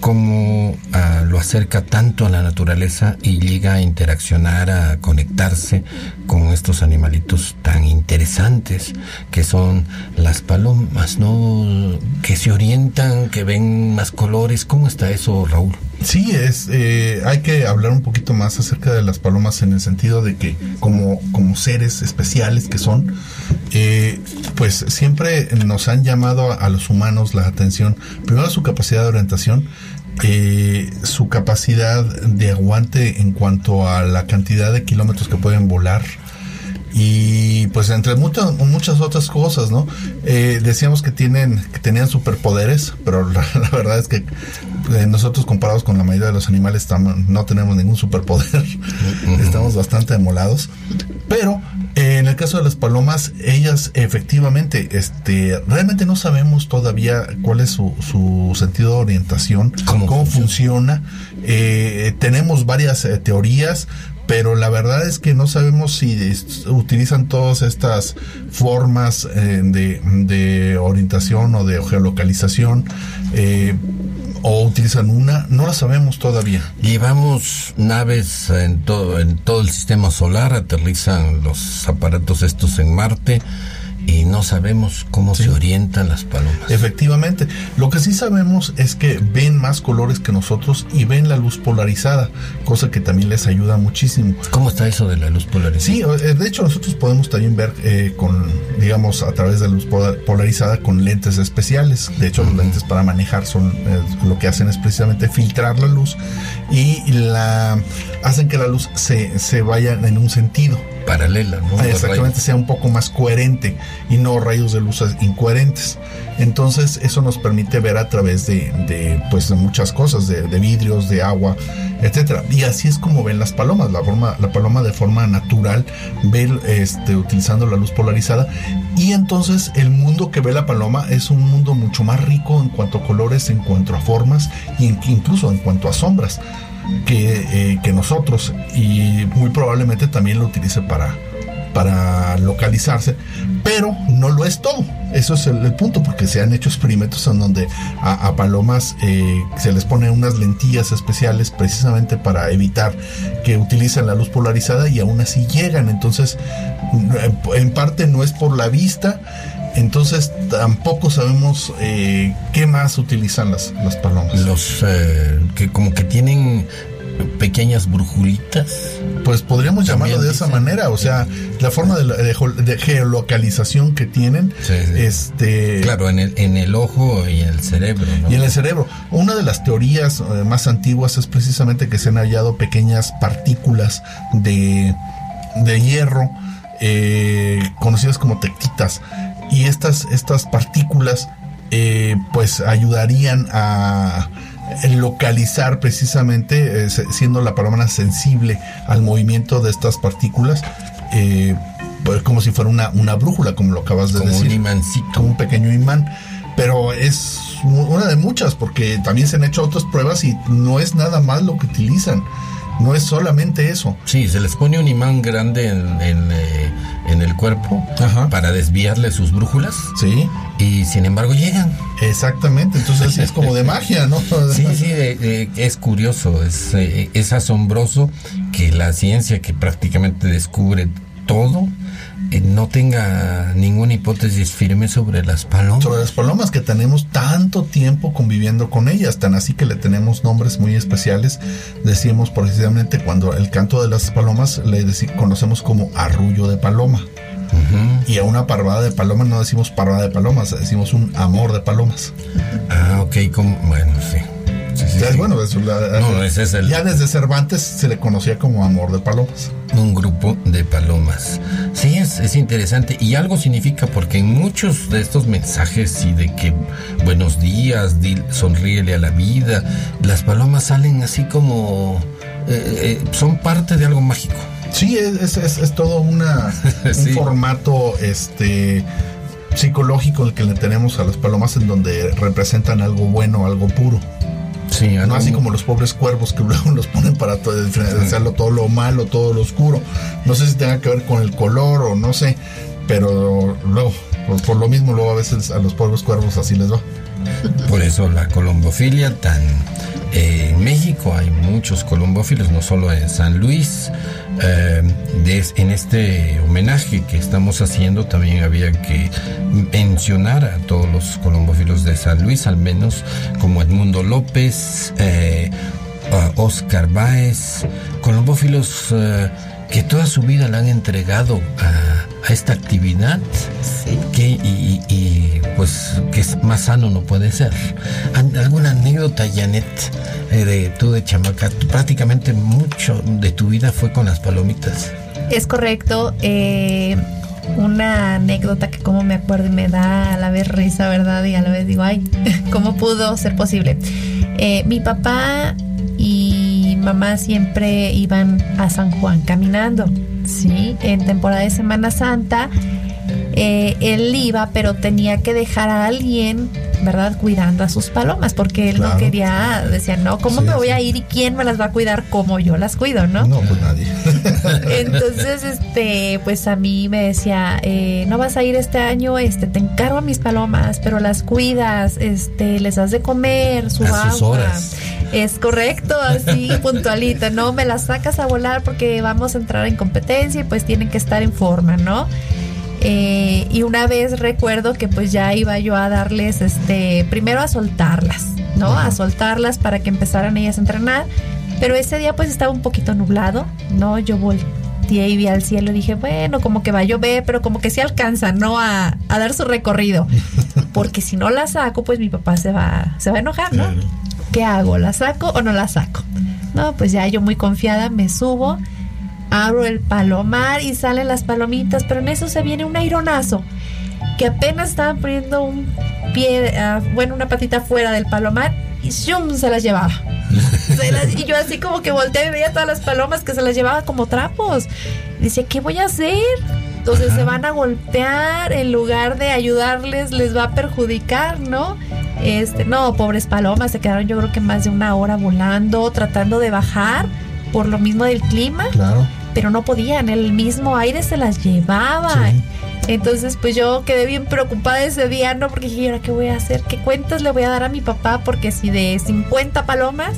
cómo ah, lo acerca tanto a la naturaleza y llega a interaccionar, a conectarse con estos animalitos tan interesantes que son las palomas, ¿no? Que se orientan, que ven más colores. ¿Cómo está eso, Raúl? Sí, es, eh, hay que hablar un poquito más acerca de las palomas en el sentido de que como, como seres especiales que son, eh, pues siempre nos han llamado a, a los humanos la atención, primero su capacidad de orientación, eh, su capacidad de aguante en cuanto a la cantidad de kilómetros que pueden volar, y pues entre muchas muchas otras cosas, ¿no? Eh, decíamos que tienen que tenían superpoderes, pero la, la verdad es que eh, nosotros comparados con la mayoría de los animales estamos- no tenemos ningún superpoder, estamos bastante amolados, pero eh, en el caso de las palomas, ellas efectivamente, este, realmente no sabemos todavía cuál es su, su sentido de orientación, cómo, funciona. Eh, tenemos varias eh, teorías, pero la verdad es que no sabemos si utilizan todas estas formas eh, de, de orientación o de geolocalización. Eh, o utilizan una, no la sabemos todavía. Llevamos naves en todo, en todo el sistema solar, aterrizan los aparatos estos en Marte y no sabemos cómo se orientan las palomas. Efectivamente, lo que sí sabemos es que ven más colores que nosotros y ven la luz polarizada, cosa que también les ayuda muchísimo. ¿Cómo está eso de la luz polarizada? Sí, eh, de hecho nosotros podemos también ver eh, con, digamos, a través de la luz polarizada con lentes especiales. De hecho, los lentes para manejar son eh, lo que hacen es precisamente filtrar la luz y la hacen que la luz se, se vaya en un sentido paralela, ¿no? Exactamente, sea un poco más coherente y no rayos de luz incoherentes. Entonces, eso nos permite ver a través de, de pues, de muchas cosas, de, vidrios, de agua, etcétera. Y así es como ven las palomas. La, forma, la paloma de forma natural ve este, utilizando la luz polarizada. Y entonces el mundo que ve la paloma es un mundo mucho más rico en cuanto a colores, en cuanto a formas y incluso en cuanto a sombras que, eh, que nosotros y muy probablemente también lo utilice para, para localizarse, pero no lo es todo. Eso es el, punto, porque se han hecho experimentos en donde a, palomas eh, se les pone unas lentillas especiales precisamente para evitar que utilicen la luz polarizada y aún así llegan. Entonces, en parte no es por la vista, entonces tampoco sabemos eh, qué más utilizan las, las palomas. Los eh, que como que tienen pequeñas brujulitas. Pues podríamos llamarlo de esa manera, o sea, la forma de, geolocalización que tienen, este, claro, en el en el ojo y el cerebro. Y en el cerebro. Una de las teorías eh, más antiguas es precisamente que se han hallado pequeñas partículas de de hierro conocidas como tectitas y estas, estas partículas eh, pues ayudarían a localizar precisamente, eh, siendo la paloma sensible al movimiento de estas partículas, eh, pues como si fuera una, una brújula, como lo acabas de decir. Un imancito. Como un pequeño imán. Pero es una de muchas, porque también se han hecho otras pruebas y no es nada más lo que utilizan. No es solamente eso. Sí, se les pone un imán grande en, en, eh, el cuerpo para desviarle sus brújulas. Sí. Y sin embargo llegan. Exactamente, entonces es como de magia, ¿no? sí, sí, es curioso, es, eh, es asombroso que la ciencia que prácticamente descubre todo eh, no tenga ninguna hipótesis firme sobre las palomas. Sobre las palomas que tenemos tanto tiempo conviviendo con ellas, tan así que le tenemos nombres muy especiales. Decíamos precisamente cuando el canto de las palomas le conocemos como arrullo de paloma. Y a una parvada de palomas no decimos parvada de palomas, decimos un amor de palomas. Ah, ok, como, bueno, sí bueno, ya desde Cervantes se le conocía como amor de palomas. Un grupo de palomas. Sí, es, es interesante y algo significa porque en muchos de estos mensajes y de que buenos días, sonríele a la vida, las palomas salen así como... Eh, eh, son parte de algo mágico. Sí, es, es, todo una, un formato este psicológico el que le tenemos a las palomas en donde representan algo bueno, algo puro. Sí, no así como los pobres cuervos que luego los ponen para todo, hacerlo todo lo malo, todo lo oscuro. No sé si tenga que ver con el color o no sé, pero luego, por, lo mismo, luego a veces a los pobres cuervos así les va. Por eso la colombofilia tan... Eh, en México hay muchos colombófilos, no solo en San Luis. Eh, en este homenaje que estamos haciendo también había que mencionar a todos los colombófilos de San Luis, al menos como Edmundo López, eh, Oscar Báez, colombófilos que toda su vida le han entregado a, esta actividad que, y, pues que es más sano no puede ser. ¿Alguna anécdota, Janet, eh, de tú de chamaca? prácticamente mucho de tu vida fue con las palomitas. Es correcto. Eh, una anécdota que como me acuerdo y me da a la vez risa, ¿verdad? Y a la vez digo, ay, ¿cómo pudo ser posible? Eh, mi papá mamá siempre iban a San Juan caminando, ¿sí? En temporada de Semana Santa, eh, él iba, pero tenía que dejar a alguien ¿verdad? Cuidando a sus palomas, porque él no quería, decía, no, ¿cómo Sí, me voy sí. a ir y quién me las va a cuidar como yo las cuido, no? No, pues nadie. Entonces, este, pues a mí me decía, eh, no vas a ir este año, este, te encargo a mis palomas, pero las cuidas, este, les das de comer, su A sus agua. horas. Es correcto, así, puntualita, ¿no? Me las sacas a volar porque vamos a entrar en competencia y pues tienen que estar en forma, ¿no? Eh, y una vez recuerdo que pues ya iba yo a darles, este, primero a soltarlas, ¿no? A soltarlas para que empezaran ellas a entrenar. Pero ese día pues estaba un poquito nublado, ¿no? Yo volteé y vi al cielo y dije, bueno, como que va a llover, pero como que sí alcanza, ¿no? A, a dar su recorrido. Porque si no la saco, pues mi papá se va, se va a enojar, ¿no? ¿Qué hago? ¿La saco o no la saco? No, pues ya yo muy confiada me subo, abro el palomar y salen las palomitas, pero en eso se viene un aironazo que apenas estaban poniendo un pie, ah, bueno, una patita fuera del palomar y ¡shum! se las llevaba. Se las- y yo así como que volteé y veía todas las palomas que se las llevaba como trapos. Dice, ¿qué voy a hacer? Entonces se van a golpear en lugar de ayudarles, les va a perjudicar, ¿no? Este, no, pobres palomas, se quedaron yo creo que más de una hora volando, tratando de bajar por lo mismo del clima Claro. Pero no podían, el mismo aire se las llevaba. Entonces, pues yo quedé bien preocupada ese día, ¿no? Porque dije, ¿y ahora qué voy a hacer? ¿Qué cuentas le voy a dar a mi papá? Porque si de 50 palomas,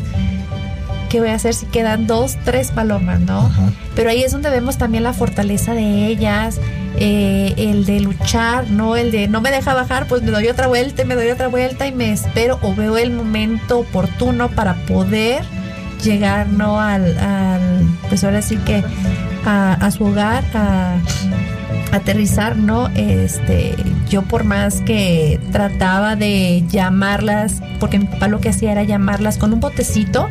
¿qué voy a hacer si quedan dos, tres palomas, ¿no? Pero ahí es donde vemos también la fortaleza de ellas, eh, el de luchar, ¿no? El de no me deja bajar, pues me doy otra vuelta me doy otra vuelta y me espero o veo el momento oportuno para poder llegar, ¿no? Al, al pues ahora sí que a, a su hogar, a aterrizar, ¿no? Este, yo por más que trataba de llamarlas, porque mi papá lo que hacía era llamarlas con un botecito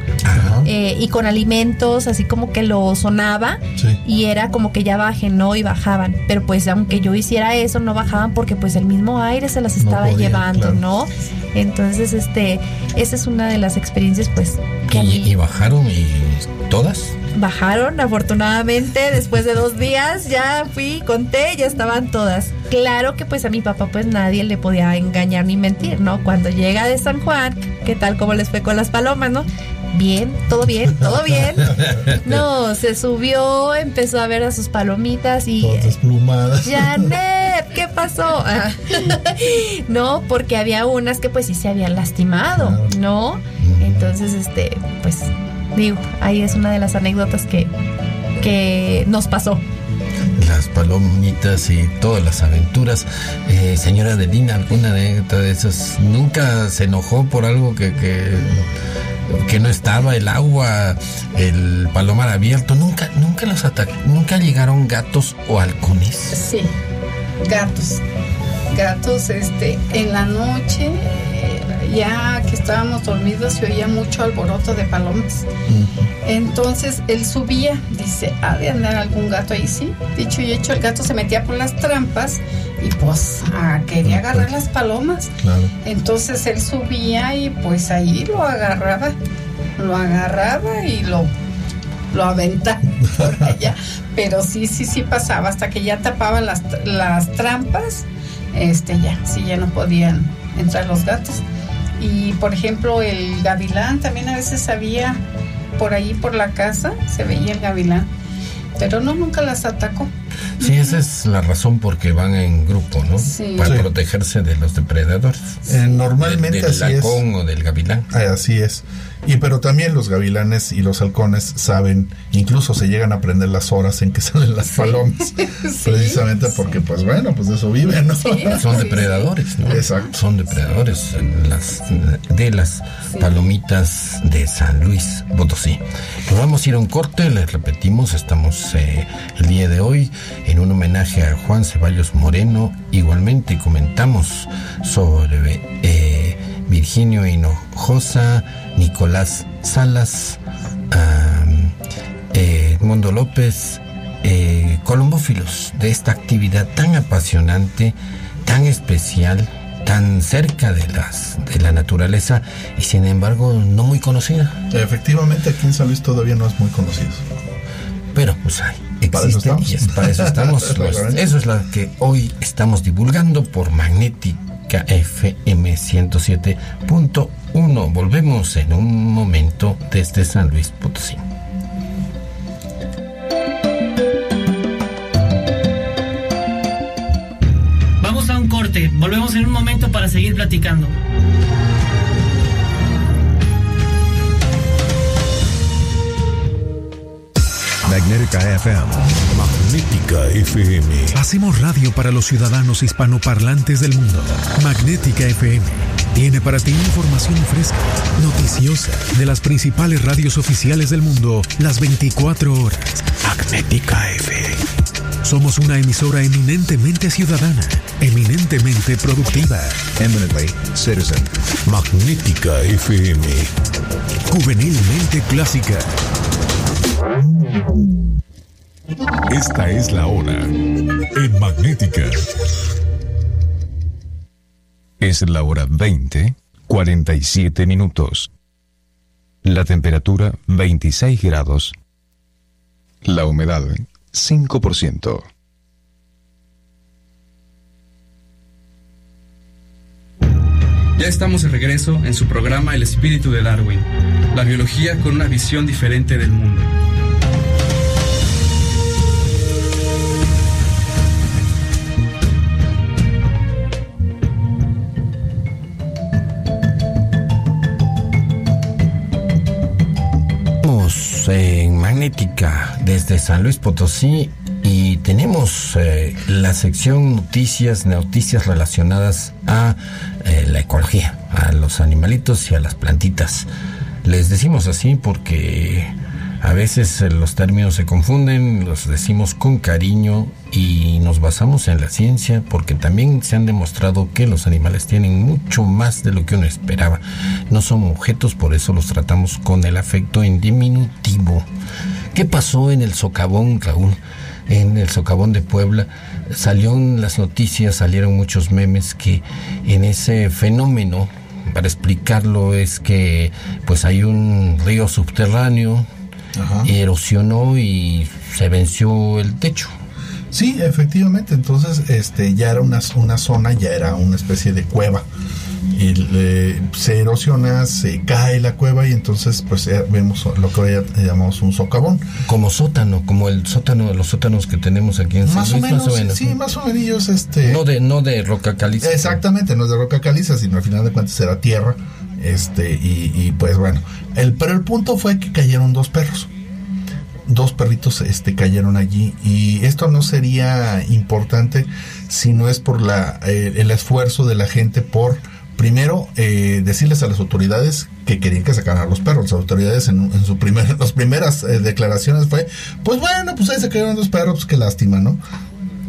eh, y con alimentos, así como que lo sonaba y era como que ya bajen, ¿no? Y bajaban. Pero pues aunque yo hiciera eso, no bajaban porque pues el mismo aire se las estaba llevando, claro. ¿no? Entonces, este, esa es una de las experiencias pues que Y, y bajaron y todas. Bajaron afortunadamente después de dos días ya fui conté ya estaban todas claro que pues a mi papá pues nadie le podía engañar ni mentir no cuando llega de San Juan qué tal cómo les fue con las palomas no bien todo bien todo bien no se subió empezó a ver a sus palomitas y Todas desplumadas. Janet, ¿qué pasó? No, porque había unas que pues sí se habían lastimado, ¿no? Entonces, este, pues, digo, ahí es una de las anécdotas que, que nos pasó. Las palomitas y todas las aventuras. Eh, señora Adelina, ¿alguna anécdota de esas? ¿Nunca se enojó por algo que, que, que no estaba? El agua, el palomar abierto. ¿Nunca, nunca los atacó? ¿Nunca llegaron gatos o halcones? Sí, gatos. Gatos, este, en la noche, ya que estábamos dormidos, se oía mucho alboroto de palomas. Entonces él subía, dice, ha de andar algún gato ahí, sí. Dicho y hecho, el gato se metía por las trampas y pues ah, quería agarrar las palomas. Claro. Entonces él subía y pues ahí lo agarraba, lo agarraba y lo, lo aventaba por allá. Pero sí, sí, sí pasaba hasta que ya tapaba las, las trampas, este ya, sí, ya no podían entrar los gatos. Y por ejemplo el gavilán también a veces había por ahí por la casa, se veía el gavilán. Pero no, nunca las atacó. Sí, esa es la razón por que van en grupo, ¿no? Sí. Para Sí. protegerse de los depredadores. Eh, normalmente Del así es. o del gavilán. Ah, Así es. Y pero también los gavilanes y los halcones saben, incluso se llegan a aprender las horas en que salen las palomas. precisamente porque, pues bueno, pues de eso viven, ¿no? Son depredadores, ¿no? Exacto. Son depredadores las, de las palomitas de San Luis Potosí. Nos vamos a ir a un corte, les repetimos, estamos eh, el día de hoy en un homenaje a Juan Ceballos Moreno. Igualmente comentamos sobre eh, Virginio Hinojosa, Nicolás Salas, eh, Edmundo López, eh, colombófilos de esta actividad tan apasionante, tan especial, tan cerca de las de la naturaleza y sin embargo no muy conocida. Efectivamente, aquí en San Luis todavía no es muy conocido. Pero pues hay, Para eso existe estamos. y es- para eso estamos. Eso es lo que hoy estamos divulgando por Magnetic Magnética FM 107.1. Volvemos en un momento desde San Luis Potosí. Vamos a un corte, volvemos en un momento para seguir platicando. Magnética FM. Magnética FM. Hacemos radio para los ciudadanos hispanoparlantes del mundo. Magnética FM. Tiene para ti información fresca, noticiosa, de las principales radios oficiales del mundo, las 24 horas. Magnética FM. Somos una emisora eminentemente ciudadana, eminentemente productiva. Eminently citizen. Magnética FM. Juvenilmente clásica. Esta es la hora en Magnética. Es la hora 20, 47 minutos. La temperatura 26 grados. La humedad 5%. Ya estamos de regreso en su programa El espíritu de Darwin, la biología con una visión diferente del mundo. En Magnética desde San Luis Potosí y tenemos eh, la sección noticias, noticias relacionadas a eh, la ecología, a los animalitos y a las plantitas. Les decimos así porque a veces eh, los términos se confunden, los decimos con cariño y nos basamos en la ciencia porque también se han demostrado que los animales tienen mucho más de lo que uno esperaba. No son objetos, por eso los tratamos con el afecto en diminutivo. ¿Qué pasó en el socavón, Raúl? En el socavón de Puebla salió en las noticias, salieron muchos memes que en ese fenómeno, para explicarlo, es que pues hay un río subterráneo, erosionó y se venció el techo. Sí, efectivamente. Entonces, este, ya era una, una zona, ya era una especie de cueva. Y le- se erosiona, se cae la cueva y entonces, pues eh, vemos lo que hoy llamamos un socavón. Como sótano, como el sótano de los sótanos que tenemos aquí en San Más o, Luis, menos, sí, más o menos, este. No de, no de roca caliza. Exactamente, no es de roca caliza, sino al final de cuentas era tierra. Este, y, pues bueno. El, pero el punto fue que cayeron dos perros. Dos perritos este, cayeron allí. Y esto no sería importante si no es por la, eh, el esfuerzo de la gente por. Primero, eh, decirles a las autoridades que querían que sacaran a los perros. Las autoridades en, en su primer, las primeras eh, declaraciones fue, pues bueno, pues ahí se cayeron dos perros, pues qué lástima, ¿no?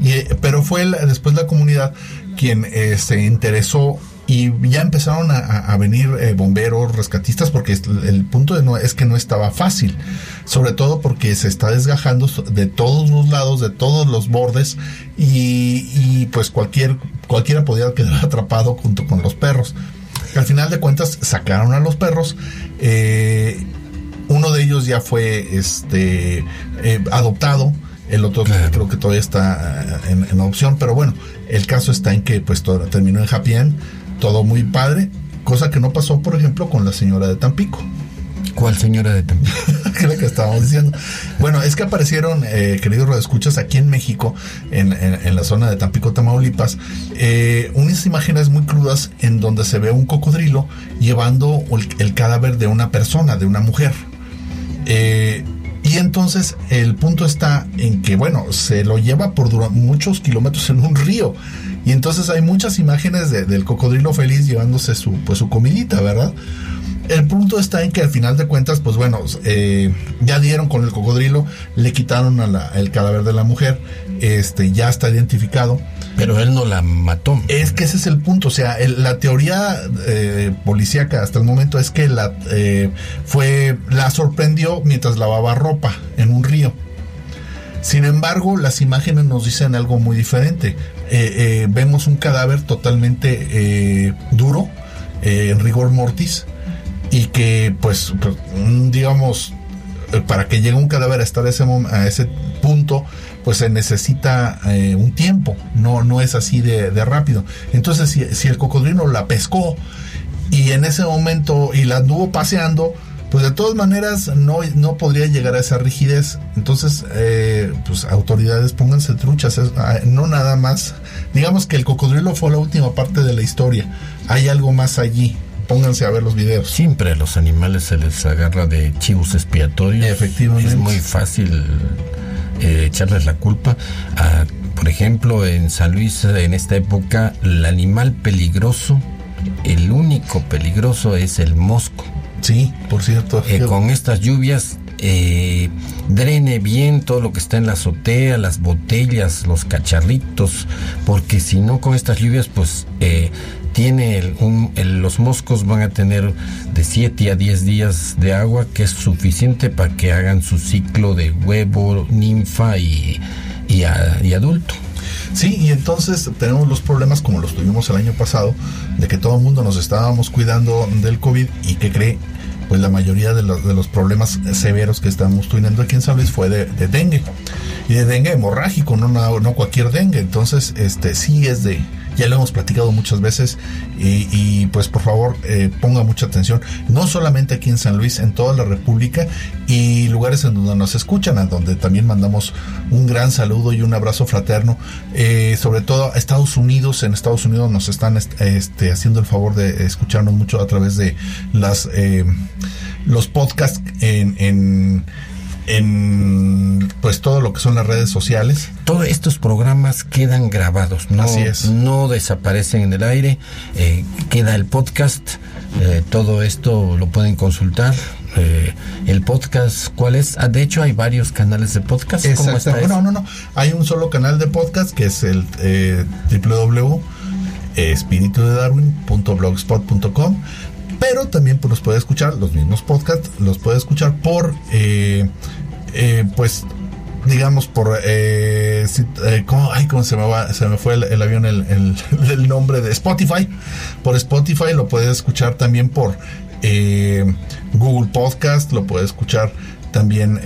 Y, eh, pero fue después la comunidad quien se interesó y ya empezaron a, venir eh, bomberos, rescatistas, porque el punto de no, es que no estaba fácil, sobre todo porque se está desgajando de todos los lados, de todos los bordes, y, y, pues cualquier, cualquiera podía quedar atrapado junto con los perros. Al final de cuentas sacaron a los perros. eh, uno de ellos ya fue este eh, adoptado el otro creo que todavía está en, en adopción pero bueno el caso está en que pues todo, terminó en happy end todo muy padre cosa que no pasó por ejemplo con la señora de Tampico ¿Cuál señora de Tampico? que es la que estábamos diciendo. Bueno, es que aparecieron, eh, queridos radioescuchas, aquí en México, en, en- en la zona de Tampico, Tamaulipas, eh, unas imágenes muy crudas en donde se ve un cocodrilo llevando el, el cadáver de una persona, de una mujer. Eh, y entonces el punto está en que, bueno, se lo lleva por muchos kilómetros en un río. Y entonces hay muchas imágenes de- del cocodrilo feliz llevándose su, pues, su comidita, ¿verdad? El punto está en que al final de cuentas, pues bueno, eh, ya dieron con el cocodrilo, le quitaron a la- el cadáver de la mujer, este, ya está identificado. Pero él no la mató. Es que ese es el punto, o sea, el- la teoría eh, policíaca hasta el momento es que la eh, fue la sorprendió mientras lavaba ropa en un río. Sin embargo, las imágenes nos dicen algo muy diferente. Eh, eh, vemos un cadáver totalmente eh, duro, en rigor mortis, y que, pues, pues, digamos, para que llegue un cadáver a estar a ese, a ese punto, pues se necesita un tiempo, no, no es así de, de rápido. Entonces, si, si el cocodrilo la pescó y en ese momento y la anduvo paseando, pues de todas maneras no, no podría llegar a esa rigidez. Entonces, eh, pues autoridades pónganse truchas, es- ah, no nada más. Digamos que el cocodrilo fue la última parte de la historia. Hay algo más allí. Pónganse a ver los videos. Siempre a los animales se les agarra de chivos expiatorios. Efectivamente. Es muy fácil eh, echarles la culpa. a- por ejemplo, en San Luis, en esta época, el animal peligroso, el único peligroso es el mosco. Sí, por cierto. Eh, con estas lluvias eh, drene bien todo lo que está en la azotea, las botellas, los cacharritos, porque si no con estas lluvias pues eh, tiene el- un- el- los moscos van a tener de 7 a 10 días de agua que es suficiente para que hagan su ciclo de huevo, ninfa y, y, a- y adulto. Sí, y entonces tenemos los problemas como los tuvimos el año pasado, de que todo el mundo nos estábamos cuidando del COVID y que cree, pues la mayoría de los, de los problemas severos que estamos teniendo aquí en San Luis fue de, de dengue. Y de dengue hemorrágico, no, no, no cualquier dengue. Entonces, este sí es de, ya lo hemos platicado muchas veces y, pues por favor eh, ponga mucha atención, no solamente aquí en San Luis, en toda la República y lugares en donde nos escuchan, a donde también mandamos un gran saludo y un abrazo fraterno, eh, sobre todo a Estados Unidos, en Estados Unidos nos están est- este, haciendo el favor de escucharnos mucho a través de las eh, los podcasts en en pues todo lo que son las redes sociales. Todos estos programas quedan grabados, no, Así es. no desaparecen en el aire, eh, queda el podcast, eh, todo esto lo pueden consultar. eh, el podcast, ¿cuál es? Ah, de hecho, hay varios canales de podcast. ¿Cómo está eso? No, no, no. Hay un solo canal de podcast que es el eh, www.espiritudedarwin.blogspot.com pero también pues, los puede escuchar, los mismos podcasts, los puede escuchar por, eh, eh, pues, digamos, por, eh, si- eh, ¿cómo, ay, cómo se me va, se me fue el, avión, el, el- nombre de Spotify, por Spotify lo puede escuchar también por eh, Google Podcast, lo puede escuchar también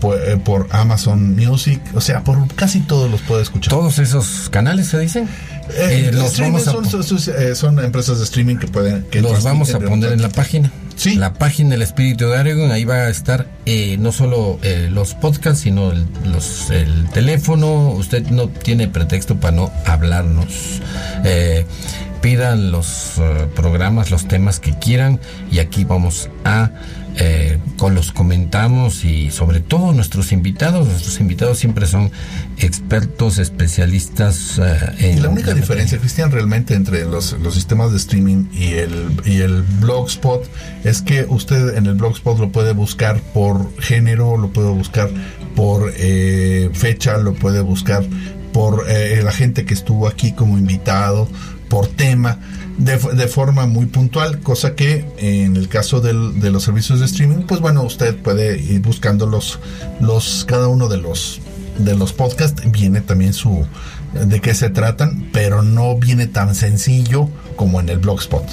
por, eh, por Amazon Music, o sea, por casi todos los puede escuchar. Todos esos canales se dicen. Eh, Eh, los streaming vamos a son, son- son- eh, son empresas de streaming que pueden que los vamos a poner en la página. Sí. La página del Espíritu de Aragon, ahí va a estar eh, no solo los podcasts, sino el, los- el teléfono. Usted no tiene pretexto para no hablarnos. Eh, pidan los programas, los temas que quieran y aquí vamos a eh, con los comentamos y sobre todo nuestros invitados. Nuestros invitados siempre son expertos, especialistas eh, en Y la única diferencia, Cristian, realmente entre los, los sistemas de streaming y el, y el Blogspot es que usted en el Blogspot lo puede buscar por género, lo puede buscar por eh, fecha, lo puede buscar por eh, la gente que estuvo aquí como invitado, por tema, de, de forma muy puntual, cosa que en el caso del- de los servicios de streaming, pues bueno, usted puede ir buscando los, los cada uno de los de los podcasts viene también su de qué se tratan, pero no viene tan sencillo como en el blogspot.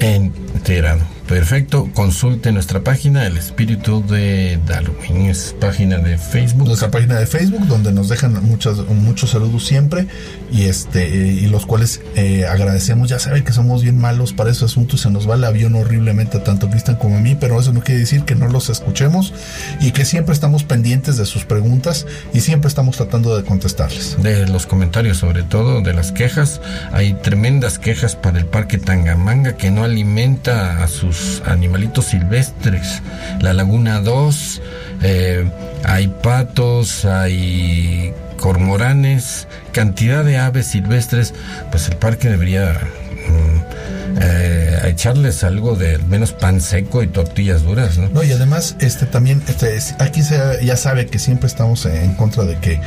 Enterado. Perfecto. Consulte nuestra página, El Espíritu de Darwin. Es página de Facebook. Nuestra página de Facebook, donde nos dejan muchas, muchos saludos siempre y este y los cuales eh, agradecemos. Ya saben que somos bien malos para esos asuntos, se nos va el avión horriblemente a tanto Cristian como a mí, pero eso no quiere decir que no los escuchemos y que siempre estamos pendientes de sus preguntas y siempre estamos tratando de contestarles. De los comentarios, sobre todo de las quejas. Hay tremendas quejas para el Parque Tangamanga que no alimenta a sus animalitos silvestres. La Laguna 2, eh, hay patos, hay cormoranes, cantidad de aves silvestres. Pues el parque debería mm, eh, echarles algo de menos pan seco y tortillas duras, ¿no? No, y además, este también, este, es- aquí ya sabe que siempre estamos en contra de que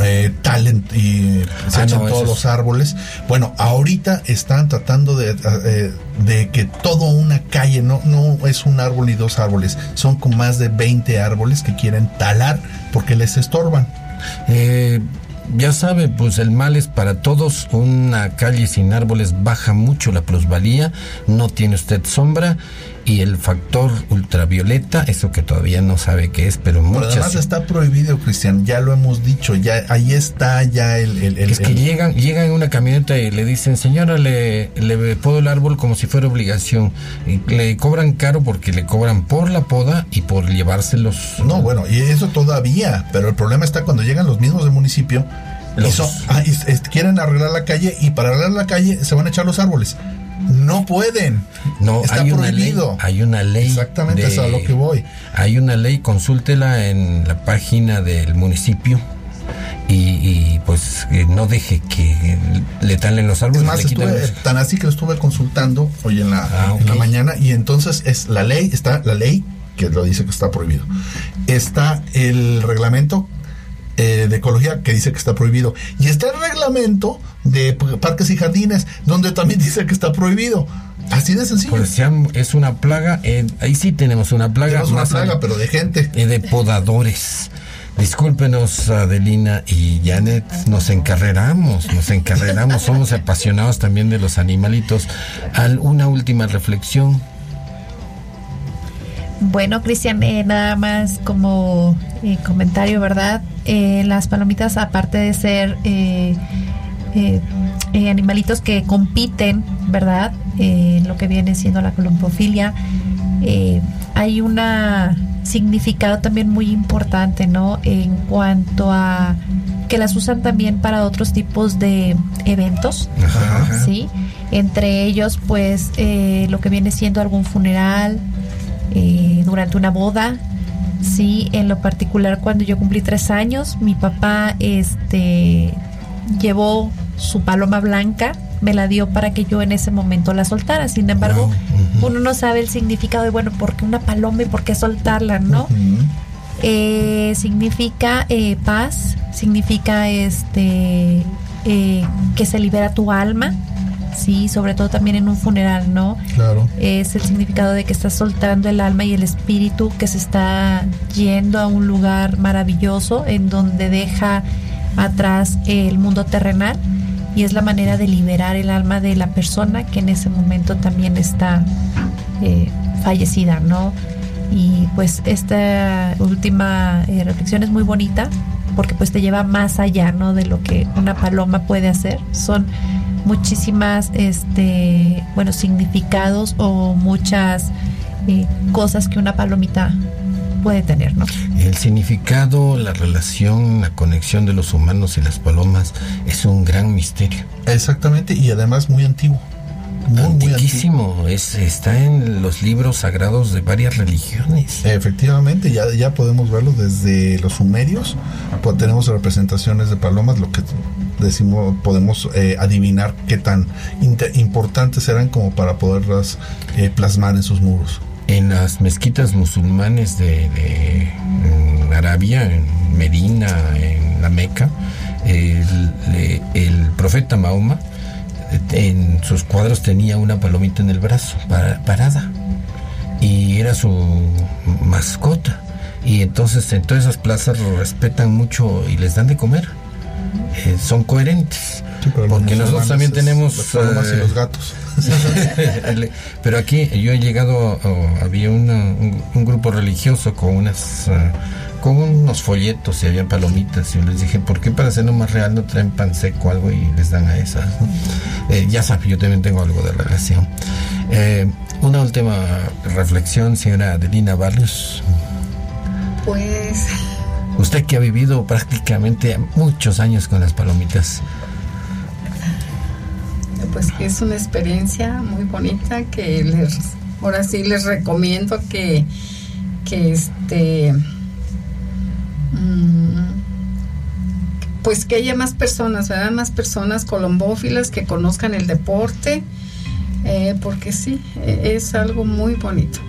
eh, talent y se Ah, no, todos los es- árboles. Bueno, ahorita están tratando de, eh, de que toda una calle, no, no es un árbol ni dos árboles, son con más de 20 árboles que quieren talar porque les estorban. Eh, ya sabe, pues el mal es para todos. Una calle sin árboles baja mucho la plusvalía, no tiene usted sombra y el factor ultravioleta, eso que todavía no sabe qué es, pero Pero muchas... además está prohibido, Cristian, ya lo hemos dicho, ya ahí está ya el... el- el- es que el- llegan, llegan en una camioneta y le dicen, señora, le, le podo el árbol como si fuera obligación. Y le cobran caro porque le cobran por la poda y por llevárselos. No, bueno, y eso todavía, pero el problema está cuando llegan los mismos del municipio y, Los- son- ah, y quieren arreglar la calle y para arreglar la calle se van a echar los árboles. No pueden. No, está hay una ley. prohibido. Hay una ley. Exactamente, de- es a lo que voy. Hay una ley, consúltela en la página del municipio. Y, y, pues eh, no deje que le talen los árboles. Es más, estuve los- tan así que lo estuve consultando hoy en la, Ah, en la ok. mañana y entonces es la ley, está la ley que lo dice que está prohibido. Está el reglamento eh, de ecología que dice que está prohibido. Y está el reglamento de parques y jardines donde también dice que está prohibido. Así de sencillo. Pues es una plaga, eh, ahí sí tenemos una plaga. Tenemos una plaga, al- pero de gente. eh, de podadores. Discúlpenos, Adelina y Janet, nos encarreramos, nos encarreramos, somos apasionados también de los animalitos. Al, una última reflexión. Bueno, Cristian, eh, nada más como eh, comentario, ¿verdad? Eh, las palomitas, aparte de ser eh, eh, animalitos que compiten, ¿verdad? Eh, en lo que viene siendo la columbofilia, eh, hay un significado también muy importante, ¿no? En cuanto a que las usan también para otros tipos de eventos, ¿sí? Entre ellos, pues, lo que viene siendo algún funeral, durante una boda. Sí, en lo particular cuando yo cumplí tres años, mi papá este, llevó su paloma blanca, me la dio para que yo en ese momento la soltara. Sin embargo, uno no sabe el significado de, bueno, ¿por qué una paloma y por qué soltarla, no? Eh, significa eh, paz, significa este eh, que se libera tu alma, sí, sobre todo también en un funeral, ¿no? Claro. Es el significado de que estás soltando el alma y el espíritu que se está yendo a un lugar maravilloso en donde deja atrás el mundo terrenal y es la manera de liberar el alma de la persona que en ese momento también está eh, fallecida, ¿no? Y pues esta última eh, reflexión es muy bonita porque pues te lleva más allá, ¿no? De lo que una paloma puede hacer. Son muchísimas, este, bueno, significados o muchas eh, cosas que una palomita puede tener, ¿no? El significado, la relación, la conexión de los humanos y las palomas es un gran misterio. Exactamente, y además muy antiguo. Muy, muy Antiquísimo, es, está en los libros sagrados de varias religiones. Efectivamente, ya, ya podemos verlo desde los sumerios, pues tenemos representaciones de palomas, lo que decimos, podemos eh, adivinar qué tan importantes eran como para poderlas eh, plasmar en sus muros. En las mezquitas musulmanes de, de, en Arabia, en Medina, en la Meca, el, el profeta Mahoma en sus cuadros tenía una palomita en el brazo, para- parada, y era su mascota. Y entonces en todas esas plazas lo respetan mucho y les dan de comer. Eh, son coherentes. porque nosotros también tenemos... las palomas y eh, los gatos. Pero aquí yo he llegado, oh, había una- un, un grupo religioso con unas ah, con unos folletos y había palomitas y yo les dije, ¿por qué para hacerlo más real no traen pan seco o algo y les dan a esas? Eh, ya sabe, yo también tengo algo de relación. Eh, una última reflexión, señora Adelina Barrios. Pues Usted que ha vivido prácticamente muchos años con las palomitas. Pues es una experiencia muy bonita que les ahora sí les recomiendo que que este mm, pues que haya más personas. Más personas colombófilas que conozcan el deporte, eh, porque sí, eh, es algo muy bonito.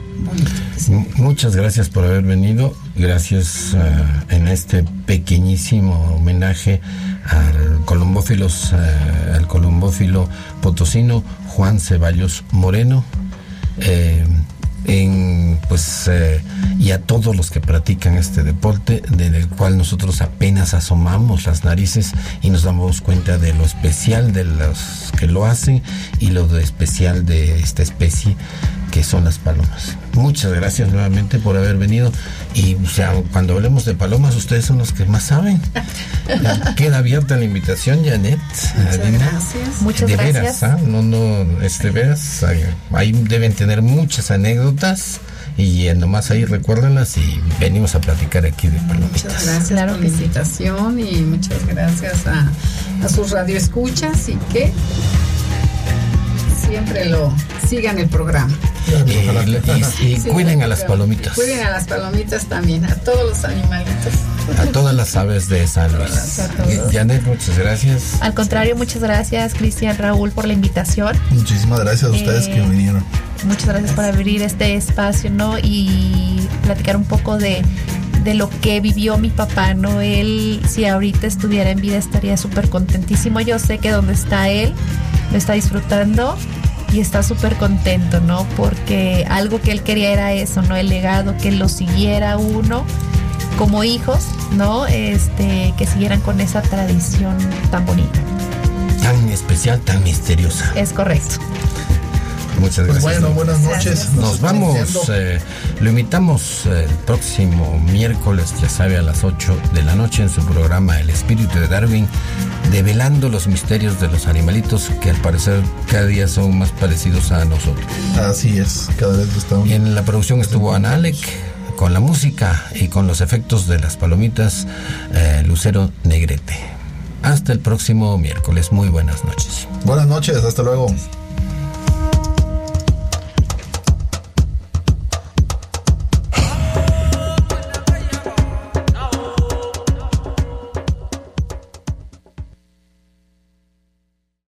Muchas gracias por haber venido. Gracias ah, en este pequeñísimo homenaje al ah, al colombófilo potosino Juan Ceballos Moreno. Eh, en pues eh, y a todos los que practican este deporte del cual nosotros apenas asomamos las narices y nos damos cuenta de lo especial de los que lo hacen y lo especial de esta especie que son las palomas. Muchas gracias nuevamente por haber venido y o sea, cuando hablemos de palomas ustedes son los que más saben. Queda abierta la invitación, Janet. Muchas gracias. Muchas de gracias. veras, ¿ah? no, no, es de veras. Ahí, ahí deben tener muchas anécdotas y nomás ahí recuérdenlas y venimos a platicar aquí de palomitas. Muchas gracias por la invitación y muchas gracias a, a sus radioescuchas y que siempre lo sigan el programa. Eh, y, y Sí, cuiden a las palomitas, Cuiden a las palomitas también, a todos los animalitos. a todas las aves de San Luis. Janet, muchas gracias. Al contrario, muchas gracias, Cristian Raúl, por la invitación. Muchísimas gracias a ustedes Eh, que vinieron. Muchas gracias por abrir este espacio, ¿no? Y platicar un poco de, de lo que vivió mi papá, ¿no? Él, si ahorita estuviera en vida, estaría súper contentísimo. Yo sé que donde está él, lo está disfrutando y está súper contento, ¿no? Porque algo que él quería era eso, ¿no? El legado, que lo siguiera uno como hijos, ¿no? Este, que siguieran con esa tradición tan bonita. Tan especial, tan misteriosa. Es correcto. Muchas Pues gracias. bueno, buenas noches. Nos vamos, eh, lo invitamos eh, el próximo miércoles, ya sabe, a las 8 de la noche en su programa El Espíritu de Darwin, develando los misterios de los animalitos que al parecer cada día son más parecidos a nosotros. Así es, cada vez estamos. Y en la producción estuvo Analek con la música y con los efectos de las palomitas eh, Lucero Negrete. Hasta el próximo miércoles. Muy buenas noches. Buenas noches, hasta luego.